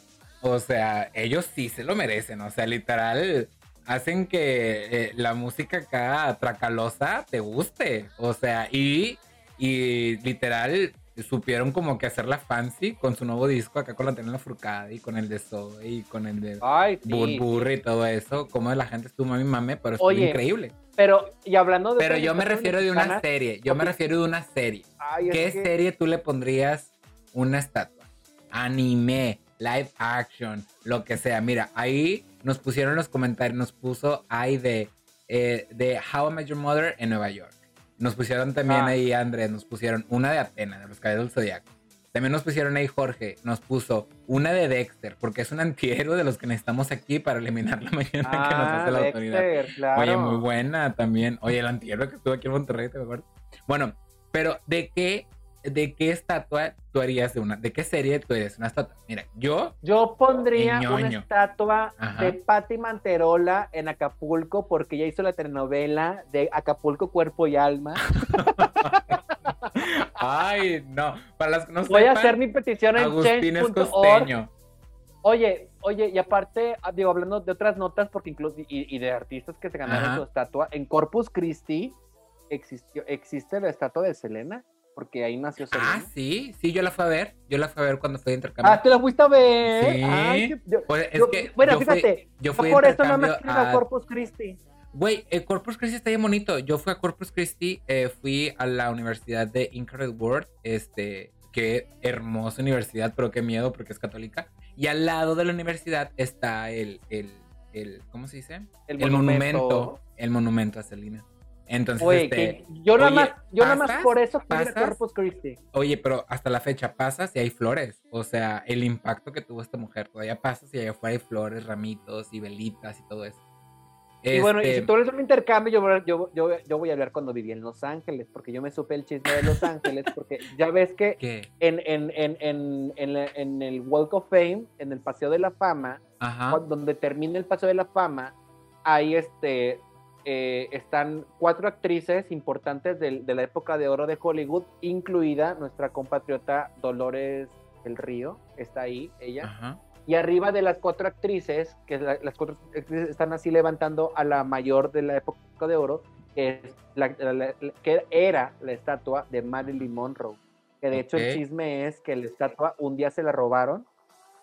O sea, ellos sí se lo merecen. O sea, literal, hacen que eh, la música acá tracalosa te guste. O sea, y, y literal, supieron como que hacerla fancy con su nuevo disco acá con la Tenela Furcada y con el de Zoe y con el de Ay, y todo eso, como la gente estuvo mami mame, pero es increíble. Pero, y hablando de... Pero yo me refiero de una serie, yo me refiero de una serie. ¿Qué serie tú le pondrías una estatua? Anime, live action, lo que sea. Mira, ahí nos pusieron los comentarios, nos puso ahí de, eh, de How I Met Your Mother en Nueva York. Nos pusieron también ah. ahí, Andrés, nos pusieron una de Atena, de los Caballeros del Zodiaco. También nos pusieron ahí Jorge, nos puso una de Dexter, porque es un antihéroe de los que necesitamos aquí para eliminar la mañana que nos hace la ah, autoridad. Oye, muy buena también. Oye, el antihéroe que estuvo aquí en Monterrey, ¿te acuerdas? Bueno, pero ¿de qué ¿de qué estatua tú harías de una? ¿De qué serie tú harías una estatua? Mira, yo. Yo pondría una estatua de Patti Manterola en Acapulco porque ya hizo la telenovela de Acapulco Cuerpo y Alma. *laughs* Ay, no. Para las que no Voy a hacer mi petición en change.org. Oye, oye, y aparte, ah, digo, hablando de otras notas, porque incluso, y, de artistas que se ganaron su estatua, en Corpus Christi existió, existe la estatua de Selena porque ahí nació Selena. Ah, sí, sí, yo la fui a ver. Yo la fui a ver cuando fui de intercambio. Ah, ¿te la fuiste a ver? Sí. pues es que bueno, fíjate, yo fui por eso no me a Corpus Christi. Güey, el Corpus Christi está bien bonito. Yo fui a Corpus Christi, eh, fui a la Universidad de Incredible World, este, qué hermosa universidad, pero qué miedo porque es católica. Y al lado de la universidad está el, el, el ¿cómo se dice? El, monumento. El monumento a Selena. Entonces, Oye, este, que yo nada más, yo nada más por eso quiero. Corpus Christi. Oye, pero hasta la fecha pasas y hay flores. O sea, el impacto que tuvo esta mujer. Todavía pasas y allá afuera hay flores, ramitos y velitas y todo eso. Y bueno, y Este, si tú eres un intercambio, yo, voy- yo, yo, yo voy a hablar cuando viví en Los Ángeles, porque yo me supe el chisme de Los Ángeles, *laughs* porque ya ves que en, en, en, en, el Walk of Fame, en el Paseo de la Fama, Ajá. donde termina el Paseo de la Fama, ahí este, eh, están cuatro actrices importantes de, la época de oro de Hollywood, incluida nuestra compatriota Dolores del Río, está ahí, ella. Ajá. Y arriba de las cuatro actrices, que la- las cuatro actrices están así levantando a la mayor de la época de oro, que, es la- que era la estatua de Marilyn Monroe. Que de hecho el chisme es que la estatua un día se la robaron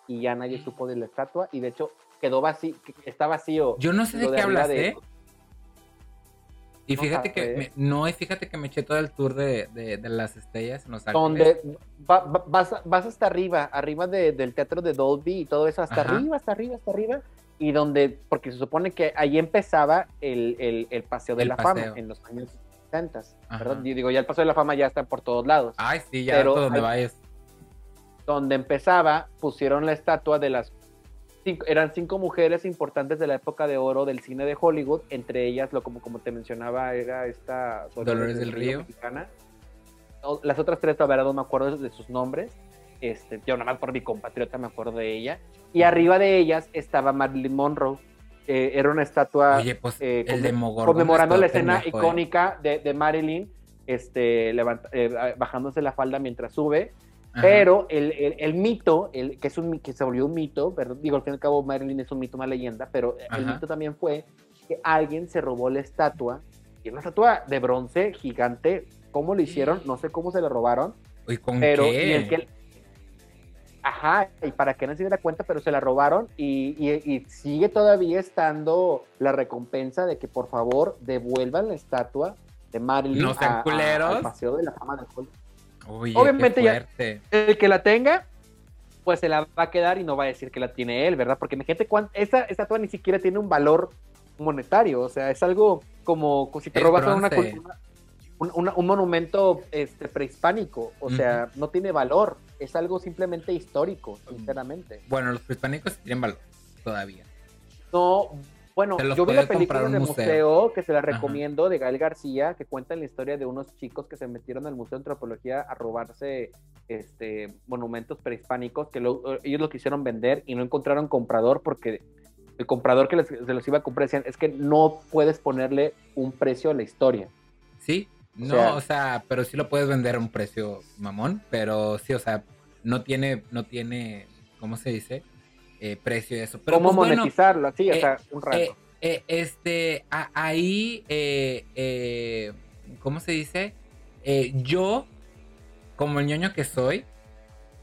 y ya nadie supo de la estatua y de hecho quedó vacío, está vacío. Yo no sé de qué arriba hablas, de- ¿eh? Y fíjate que, me- no, y fíjate que me eché todo el tour de, de, de las estrellas en Los donde va- va- vas, vas hasta arriba, arriba de- del teatro de Dolby y todo eso, hasta Ajá. arriba, hasta arriba, hasta arriba, y donde, porque se supone que ahí empezaba el, el- el Paseo de El la paseo. Fama en los años 70, Ajá. ¿verdad? Yo digo, ya el Paseo de la Fama ya está por todos lados. Ay, sí, ya Pero donde vayas. Donde empezaba, pusieron la estatua de las cinco, eran cinco mujeres importantes de la época de oro del cine de Hollywood, entre ellas, lo como, como te mencionaba, era esta Dolores del Río. mexicana. Las otras tres, la verdad, no me acuerdo de sus nombres. Este, yo nada más por mi compatriota me acuerdo de ella. Y arriba de ellas estaba Marilyn Monroe. Eh, era una estatua Oye, pues eh, conmemorando la escena pendejo, ¿eh? icónica de, de Marilyn este, levanta- eh, bajándose la falda mientras sube. Ajá. Pero el, el- el mito, el, que, es un, que se volvió un mito, ¿verdad? digo, al fin y al cabo Marilyn es un mito, una leyenda, pero el mito también fue que alguien se robó la estatua, y una estatua de bronce gigante, ¿cómo lo hicieron? No sé cómo se la robaron, ¿Y con pero qué? y el que... Ajá, y para que nadie se diera cuenta, pero se la robaron y, y- y sigue todavía estando la recompensa de que por favor devuelvan la estatua de Marilyn No sean a- a- culeros. al Paseo de la Fama de Hollywood. Obviamente ya- el que la tenga, pues se la va a quedar y no va a decir que la tiene él, ¿verdad? Porque imagínate cuánto, esa estatua ni siquiera tiene un valor monetario, o sea, es algo como, como si te robas una, un, monumento este, prehispánico, o sea, no tiene valor, es algo simplemente histórico, sinceramente. Bueno, los prehispánicos tienen valor todavía. No, bueno, yo vi la película de museo. museo. que se la Ajá. recomiendo de Gael García, que cuenta la historia de unos chicos que se metieron al Museo de Antropología a robarse este, monumentos prehispánicos, que lo- ellos lo quisieron vender y no encontraron comprador porque el comprador que les, se los iba a comprar decían, es que no puedes ponerle un precio a la historia. Sí, O no, sea- o sea, pero sí lo puedes vender a un precio mamón, pero sí, o sea, no tiene, no tiene, ¿cómo se dice? Eh, precio eso. Pero ¿Cómo pues, bueno, monetizarlo? Así, o eh, sea, un rato. eh, este, a- ahí, ¿cómo se dice? Yo, como el ñoño que soy,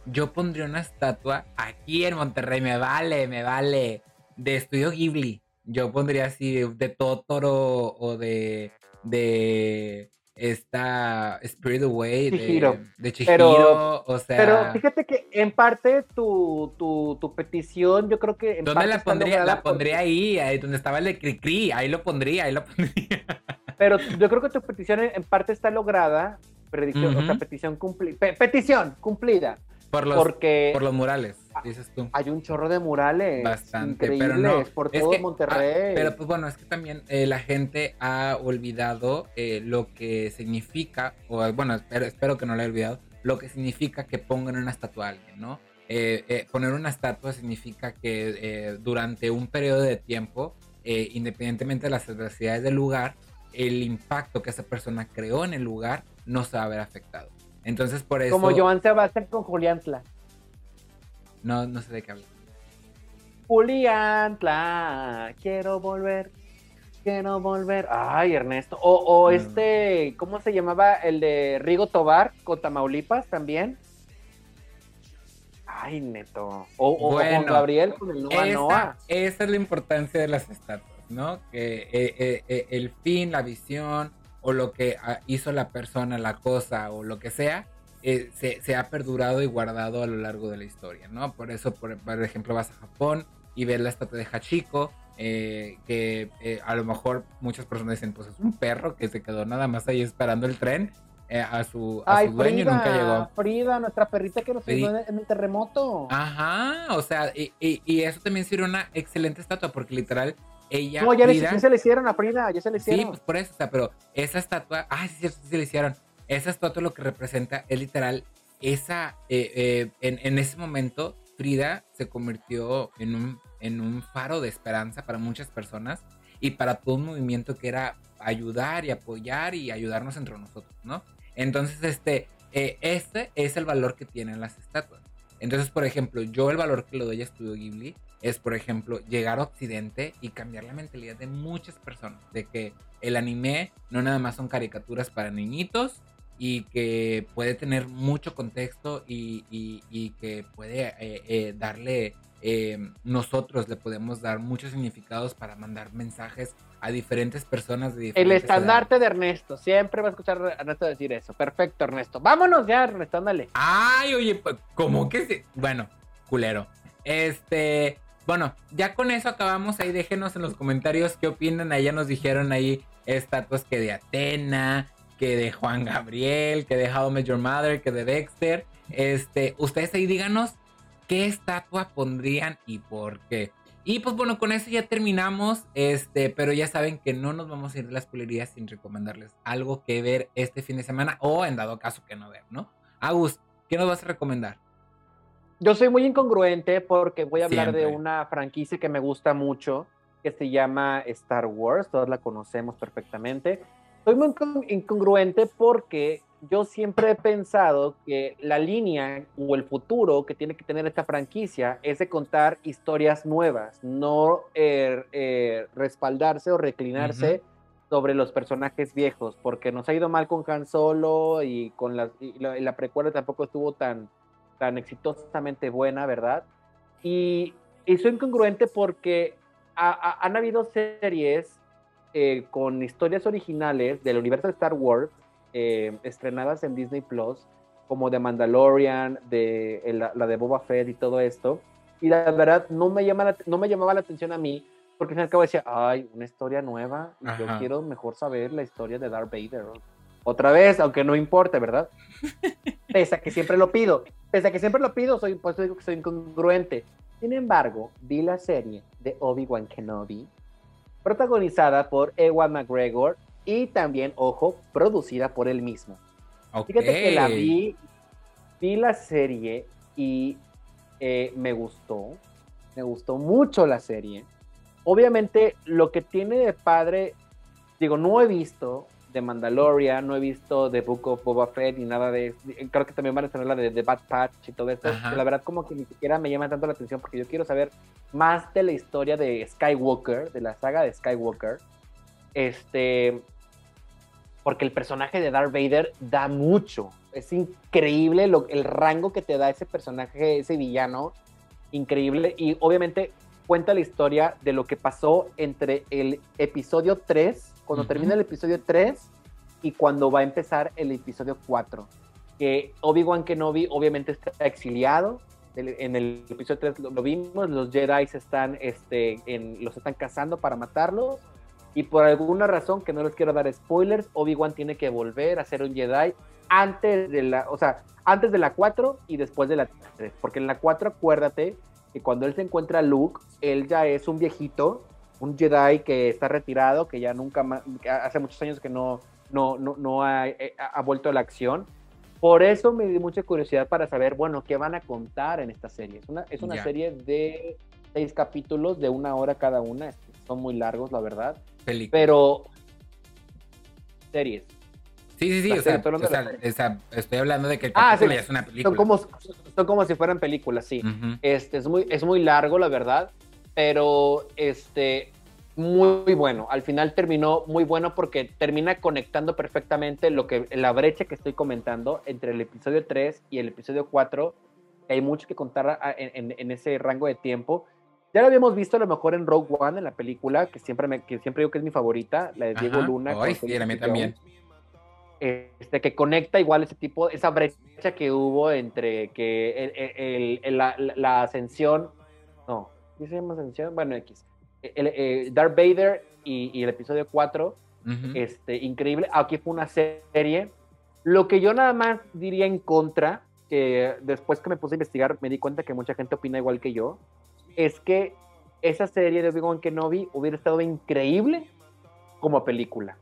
yo pondría una estatua aquí en Monterrey, me vale, me vale, de Estudio Ghibli. Yo pondría así de Totoro o de, de esta Spirit Away, de, Chihiro. de Pero- Chihiro, o sea... Pero fíjate que en parte tu, tu, tu petición, yo creo que en ¿Dónde parte la está pondría? La pondría ahí, ahí donde estaba el de Cricri, ahí lo pondría, ahí lo pondría. *laughs* Pero yo creo que tu petición en, en parte está lograda, predicción, o sea, petición cumplida, petición cumplida, Por los, porque por los murales, dices tú. hay un chorro de murales Bastante, increíbles pero no. por es todo que- Monterrey. ah, pero pues bueno, es que también eh, la gente ha olvidado eh, lo que significa, o bueno, espero, espero que no lo haya olvidado, lo que significa que pongan una estatua a alguien, ¿no? Eh, eh, poner una estatua significa que durante un periodo de tiempo, independientemente de las adversidades del lugar, el impacto que esa persona creó en el lugar no se va a ver afectado. Entonces, por eso. Como Joan Sebastián con Juliantla. No, no sé de qué hablar. Juliantla, quiero volver, quiero volver. Ay, Ernesto. O, o este, ¿cómo se llamaba? El de Rigo Tobar con Tamaulipas también. Ay, neto. O, o- Bueno, Juan Gabriel con el Noa Noa. Esa, esa es la importancia de las estatuas, ¿no? Que eh, eh, eh, el fin, la visión o lo que ah, hizo la persona, la cosa o lo que sea, eh, se, se ha perdurado y guardado a lo largo de la historia, ¿no? Por eso, por, por ejemplo, vas a Japón y ves la estatua de Hachiko eh, que eh, a lo mejor muchas personas dicen, pues es un perro que se quedó nada más ahí esperando el tren eh, a su, a su dueño y nunca llegó. Frida, nuestra perrita que nos ayudó en, el terremoto. Ajá, o sea, y, y, eso también sería una excelente estatua, porque literal, ella. No, ya se le hicieron a Frida, ya se le hicieron. Sí, pues por eso, sea, pero esa estatua, ah, sí, sí, se le hicieron. Esa estatua lo que representa es literal, esa, en, en ese momento, Frida se convirtió en un, en un faro de esperanza para muchas personas y para todo un movimiento que era ayudar y apoyar y ayudarnos entre nosotros, ¿no? Entonces, este, eh, este es el valor que tienen las estatuas. Entonces, por ejemplo, yo el valor que le doy a Studio Ghibli es, por ejemplo, llegar a Occidente y cambiar la mentalidad de muchas personas, de que el anime no nada más son caricaturas para niñitos y que puede tener mucho contexto y, que puede eh, eh, darle eh, nosotros le podemos dar muchos significados para mandar mensajes a diferentes personas de El estandarte de Ernesto, siempre va a escuchar a Ernesto decir eso. Perfecto, Ernesto. Vámonos ya, Ernesto, ándale. Ay, oye, pues, ¿cómo que sí? Bueno, culero. Este, bueno, ya con eso acabamos. Ahí déjenos en los comentarios qué opinan. Ya nos dijeron ahí estatuas que de Atena, que de Juan Gabriel, que de How I Your Mother, que de Dexter. Este, ustedes ahí díganos qué estatua pondrían y por qué. Y pues bueno, con eso ya terminamos, este, pero ya saben que no nos vamos a ir de las pulerías sin recomendarles algo que ver este fin de semana o en dado caso que no ver, ¿no? Agus, ¿qué nos vas a recomendar? Yo soy muy incongruente porque voy a hablar de una franquicia que me gusta mucho, que se llama Star Wars, todos la conocemos perfectamente. Soy muy incongruente porque yo siempre he pensado que la línea o el futuro que tiene que tener esta franquicia es de contar historias nuevas, no er, er, respaldarse o reclinarse sobre los personajes viejos, porque nos ha ido mal con Han Solo y con la, la, precuela tampoco estuvo tan, tan exitosamente buena, ¿verdad? Y, y soy incongruente porque han habido series eh, con historias originales del universo de Star Wars eh, estrenadas en Disney Plus, como de Mandalorian, de la, de Boba Fett y todo esto. Y la verdad no me, llama no me llamaba la atención a mí, porque al fin y al cabo decía, ay, una historia nueva, y yo quiero mejor saber la historia de Darth Vader. Otra vez, aunque no importe, ¿verdad? *laughs* Pese a que siempre lo pido, pese a que siempre lo pido, soy, pues digo que soy incongruente. Sin embargo, vi la serie de Obi-Wan Kenobi, protagonizada por Ewan McGregor y también, ojo, producida por él mismo. Fíjate que la vi, vi la serie y eh, me gustó, me gustó mucho la serie. Obviamente lo que tiene de padre, digo, no he visto de Mandalorian, no he visto The Book of Boba Fett ni nada de creo que también van a tener la de The Bad Patch y todo esto. La verdad como que ni siquiera me llama tanto la atención porque yo quiero saber más de la historia de Skywalker, de la saga de Skywalker. Este, porque el personaje de Darth Vader da mucho. Es increíble lo, el rango que te da ese personaje, ese villano. Increíble. Y obviamente cuenta la historia de lo que pasó entre el episodio 3, cuando termina el episodio 3 y cuando va a empezar el episodio 4. Que Obi-Wan Kenobi obviamente está exiliado. En el episodio 3 lo, vimos, los Jedi están, este, en, los están cazando para matarlos y por alguna razón, que no les quiero dar spoilers, Obi-Wan tiene que volver a ser un Jedi antes de la, o sea, antes de la 4 y después de la 3. Porque en la 4, acuérdate que cuando él se encuentra a Luke, él ya es un viejito, un Jedi que está retirado, que ya nunca más, hace muchos años que no, no, no, no ha, eh, ha, vuelto a la acción. Por eso me di mucha curiosidad para saber, bueno, qué van a contar en esta serie. Es una, es una serie de seis capítulos de una hora cada una. Son muy largos, la verdad. Pero. Series. Sí, sí, sí. O sea, estoy hablando de que el ah, ya es una película. Son como, son como si fueran películas, sí. este, es, muy, es muy largo, la verdad. Pero este, muy bueno. Al final terminó muy bueno porque termina conectando perfectamente lo que la brecha que estoy comentando entre el episodio 3 y el episodio 4. Hay mucho que contar en, en ese rango de tiempo. Ya lo habíamos visto a lo mejor en Rogue One, en la película, que siempre, me, que siempre digo que es mi favorita, la de Diego Luna. Ay, sí, a mí también. Este, que conecta igual ese tipo, esa brecha que hubo entre que el, la, ascensión, ¿qué se llama ascensión? Bueno, X. el, eh, Darth Vader y, el episodio 4, este, increíble. Aquí fue una serie. Lo que yo nada más diría en contra, que después que me puse a investigar me di cuenta que mucha gente opina igual que yo, es que esa serie de Obi-Wan Kenobi hubiera estado increíble como película,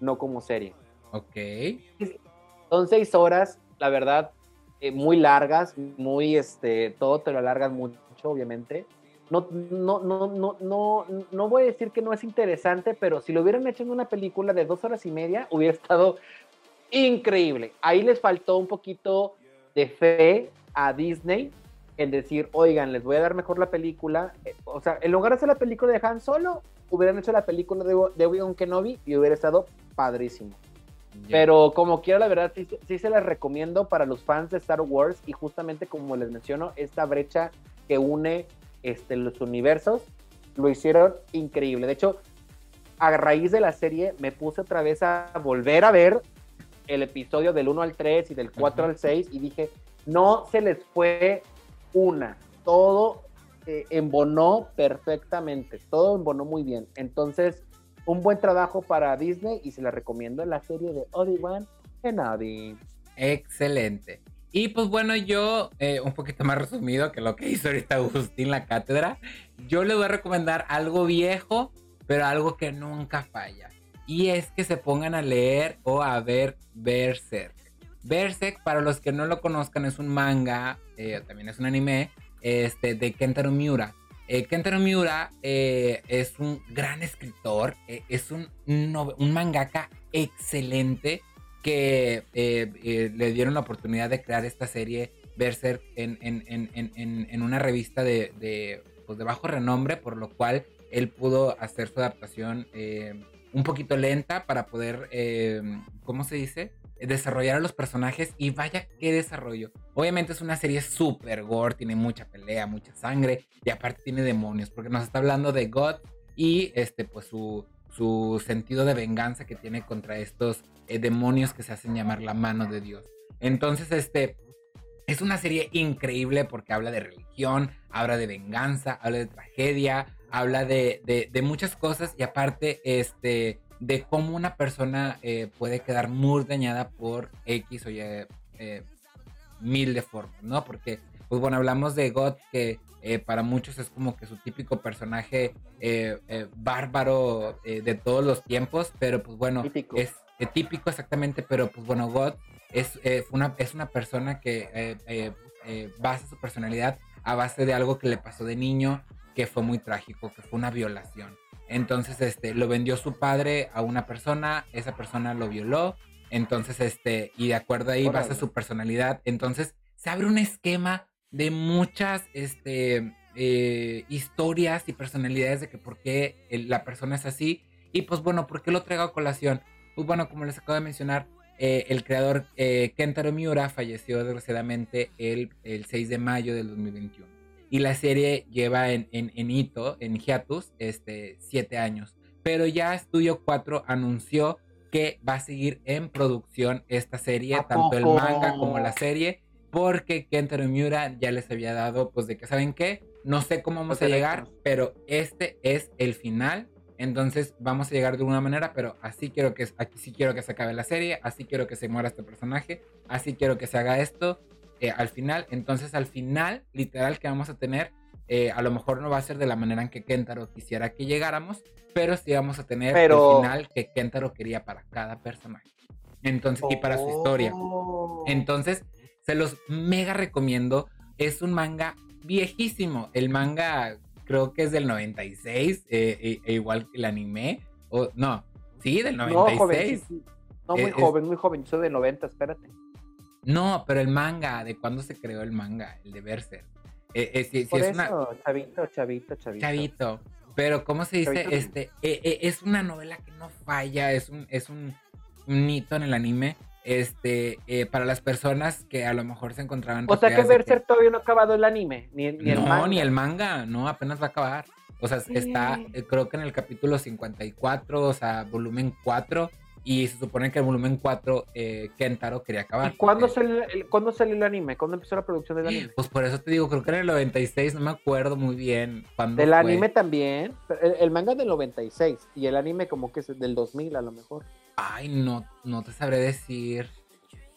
no como serie. Ok. Son seis horas, la verdad, eh, muy largas, muy, este, todo te lo alargas mucho, obviamente. No, no, no, no, no, no voy a decir que no es interesante, pero si lo hubieran hecho en una película de dos horas y media, hubiera estado increíble. Ahí les faltó un poquito de fe a Disney en decir, oigan, les voy a dar mejor la película. Eh, o sea, en lugar de hacer la película de Han Solo, hubieran hecho la película de, Obi-Wan Kenobi y hubiera estado padrísimo. Pero como quiera, la verdad, sí, se las recomiendo para los fans de Star Wars y justamente como les menciono, esta brecha que une este, los universos, lo hicieron increíble. De hecho, a raíz de la serie me puse otra vez a volver a ver el episodio del 1 al 3 y del 4 al 6 y dije, no se les fue una, todo eh, embonó perfectamente, todo embonó muy bien. Entonces, un buen trabajo para Disney y se la recomiendo en la serie de Obi-Wan Kenobi. Excelente. Y pues bueno, yo, eh, un poquito más resumido que lo que hizo ahorita Agustín la cátedra, yo le voy a recomendar algo viejo, pero algo que nunca falla. Y es que se pongan a leer o a ver Berserk. Berserk, para los que no lo conozcan, es un manga, eh, también es un anime, este, de Kentaro Miura. Eh, Kentaro Miura eh, es un gran escritor, es un, un, mangaka excelente que le dieron la oportunidad de crear esta serie Berserk en, en, una revista de, pues de, bajo renombre, por lo cual él pudo hacer su adaptación un poquito lenta para poder, ¿cómo se dice? desarrollar a los personajes y vaya qué desarrollo. Obviamente es una serie súper gore, tiene mucha pelea, mucha sangre y aparte tiene demonios porque nos está hablando de God y este pues su, su sentido de venganza que tiene contra estos eh, demonios que se hacen llamar la mano de Dios. Entonces este es una serie increíble porque habla de religión, habla de venganza, habla de tragedia, habla de, de, de muchas cosas y aparte este de cómo una persona eh, puede quedar muy dañada por X o Y eh, mil de formas, ¿no? Porque, pues bueno, hablamos de God, que eh, para muchos es como que su típico personaje bárbaro de todos los tiempos, pero pues bueno, es típico exactamente, pero pues bueno, God es, una, es una persona que basa su personalidad a base de algo que le pasó de niño, que fue muy trágico, que fue una violación. Entonces, este, lo vendió su padre a una persona, esa persona lo violó, entonces, este, y de acuerdo ahí basa su personalidad. Entonces, se abre un esquema de muchas, este, eh, historias y personalidades de que por qué la persona es así. Y pues bueno, ¿por qué lo traigo a colación? Pues bueno, como les acabo de mencionar, eh, el creador eh, Kentaro Miura falleció desgraciadamente el, el 6 de mayo del 2021 y la serie lleva en, en, en hito, en hiatus, este, siete años. Pero ya Studio 4 anunció que va a seguir en producción esta serie, tanto el manga como la serie, porque Kentaro Miura ya les había dado, pues de que, ¿saben qué? No sé cómo vamos a llegar, pero este es el final. Entonces vamos a llegar de una manera, pero así quiero que, aquí sí quiero que se acabe la serie, así quiero que se muera este personaje, así quiero que se haga esto. Eh, al final. Entonces, al final, literal, que vamos a tener, eh, a lo mejor no va a ser de la manera en que Kentaro quisiera que llegáramos, pero sí vamos a tener el final que Kentaro quería para cada personaje. Entonces, y para su historia. Oh. Entonces, se los mega recomiendo. Es un manga viejísimo. El manga creo que es del 96, eh, e, igual que el anime. O, no, sí, del 96. No, muy joven, muy joven. Soy de 90, espérate. No, pero el manga, ¿de cuándo se creó el manga? El de Berserk. Eh, eh, si, Por es eso, chavito, chavito, chavito. Chavito. Pero, ¿cómo se dice? este eh, Es una novela que no falla, es un, es un, hito en el anime. Este, para las personas que a lo mejor se encontraban. O sea que Berserk todavía no ha acabado el anime, ni, ni el manga. No, ni el manga, no, apenas va a acabar. O sea, está, creo que en el capítulo 54, o sea, volumen 4, y se supone que el volumen 4 eh, Kentaro quería acabar. ¿Y cuándo, salió el, ¿cuándo salió el anime? ¿Cuándo empezó la producción del anime? Pues por eso te digo, creo que en el 96, no me acuerdo muy bien cuándo Del anime también, el, manga del 96 y el anime como que es del 2000 a lo mejor. Ay, no, no te sabré decir.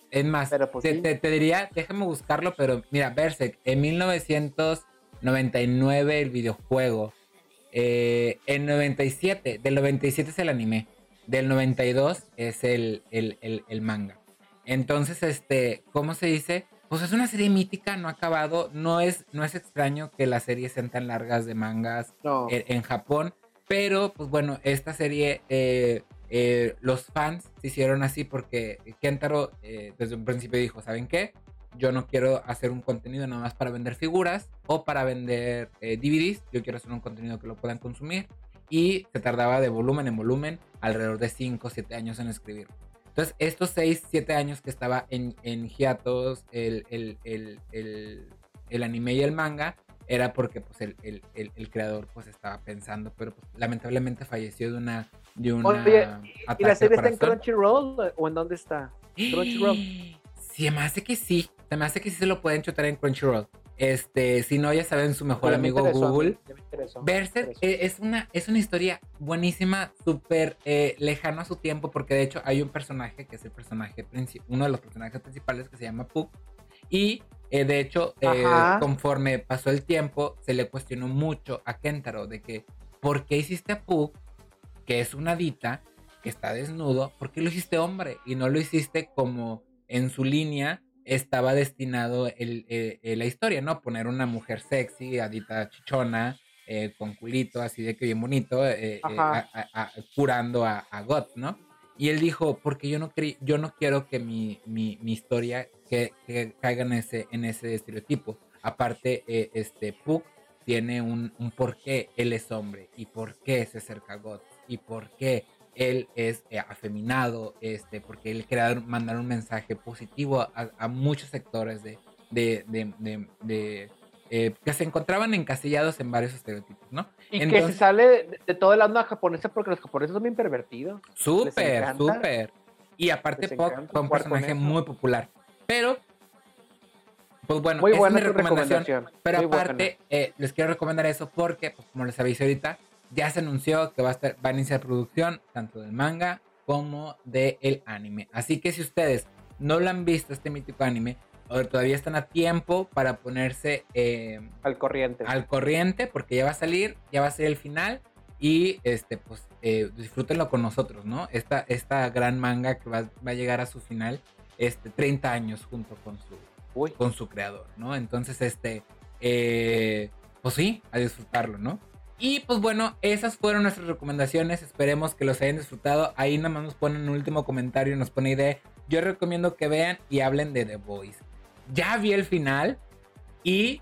Es más, pues te, te, diría, déjame buscarlo, pero mira, Berserk, en 1999 el videojuego, eh, en 97, del 97 es el anime del 92 es el, el, manga. Entonces, este, ¿cómo se dice? Pues es una serie mítica, no ha acabado. No es, no es extraño que las series sean tan largas de mangas en, Japón. Pero, pues bueno, esta serie, eh, eh, los fans se hicieron así porque Kentaro eh, desde un principio dijo, ¿saben qué? Yo no quiero hacer un contenido nada más para vender figuras o para vender DVDs. Yo quiero hacer un contenido que lo puedan consumir y se tardaba de volumen en volumen alrededor de 5 o 7 años en escribir. Entonces, estos 6, 7 años que estaba en, en hiatos el, el, el, el, anime y el manga, era porque pues, el, creador pues, estaba pensando, pero pues, lamentablemente falleció de una... De una Oye, ¿y la serie está en Crunchyroll o en dónde está? Crunchyroll. *gasps* Sí, me hace que sí. Se me hace que sí se lo pueden chutar en Crunchyroll. Este, si no, ya saben, su mejor amigo Google. Berserk e, es una, es una historia buenísima, súper eh, lejano a su tiempo, porque de hecho hay un personaje que es el personaje uno de los personajes principales que se llama Puck. Y eh, de hecho, eh, conforme pasó el tiempo, se le cuestionó mucho a Kentaro de que, ¿por qué hiciste a Puck, que es una dita, que está desnudo, ¿por qué lo hiciste hombre? Y no lo hiciste como en su línea estaba destinado el, eh, eh, la historia, ¿no? Poner una mujer sexy, adita chichona, eh, con culito, así de que bien bonito, curando a, a God, ¿no? Y él dijo, porque yo no, yo no quiero que mi, mi, mi historia que, que, caiga en ese, en ese estereotipo. Aparte, este Puck tiene un, un por qué él es hombre y por qué se acerca a God y por qué él es eh, afeminado, este, porque él quería mandar un mensaje positivo a, muchos sectores de, de, eh, que se encontraban encasillados en varios estereotipos, ¿no? Y que se sale de, toda la onda japonesa porque los japoneses son bien pervertidos. Súper, súper. Y aparte Puck fue un personaje muy popular. Pero, pues bueno, muy buena es mi recomendación. Pero aparte, eh, les quiero recomendar eso porque, pues, como les avisé ahorita, ya se anunció que va a, estar, va a iniciar producción tanto del manga como del anime. Así que si ustedes no lo han visto, este mítico anime, o todavía están a tiempo para ponerse eh, al corriente. Al corriente, porque ya va a salir, ya va a ser el final. Y este, pues eh, disfrútenlo con nosotros, ¿no? Esta, esta gran manga que va, a llegar a su final, este, 30 años junto con su, con su creador, ¿no? Entonces, este, eh, pues sí, a disfrutarlo, ¿no? Y pues bueno, esas fueron nuestras recomendaciones. Esperemos que los hayan disfrutado. Ahí nada más nos ponen un último comentario y nos pone idea. Yo recomiendo que vean y hablen de The Voice. Ya vi el final y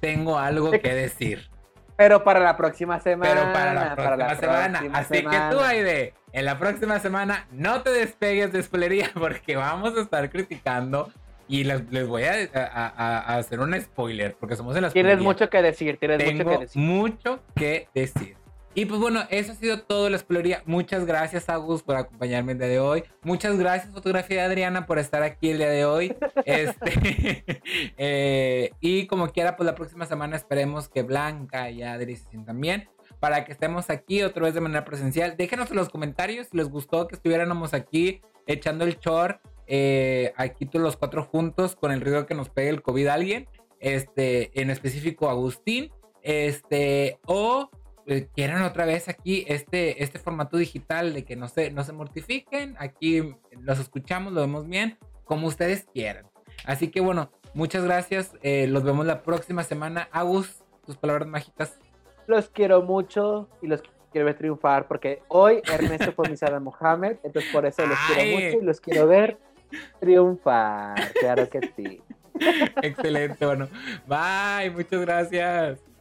tengo algo que decir. Pero para la próxima semana. Pero para la próxima semana. Así que tú, Aide, en la próxima semana no te despegues de spoilería *laughs* porque vamos a estar criticando y les, voy a, hacer un spoiler, porque somos en las Tienes mucho que decir, tienes mucho que decir. mucho que decir. Y pues bueno, eso ha sido todo la spoilería. Muchas gracias, Agus, por acompañarme el día de hoy. Muchas gracias, fotografía de Adriana, por estar aquí el día de hoy. *laughs* este, *laughs* eh, y como quiera, pues la próxima semana esperemos que Blanca y Adri se sientan bien para que estemos aquí otra vez de manera presencial. Déjenos en los comentarios si les gustó que estuviéramos aquí echando el chor eh, aquí todos los cuatro juntos con el riesgo que nos pegue el COVID a alguien, este, en específico Agustín, este, o eh, quieran otra vez aquí este, este formato digital de que no se, no se mortifiquen, aquí los escuchamos, lo vemos bien, como ustedes quieran. Así que bueno, muchas gracias, eh, los vemos la próxima semana. Agus, tus palabras mágicas. Los quiero mucho y los quiero ver triunfar porque hoy Ernesto fue mi Mohamed, entonces por eso los quiero mucho y los quiero ver triunfar, claro que sí. *laughs* Excelente, bueno. Bye, muchas gracias.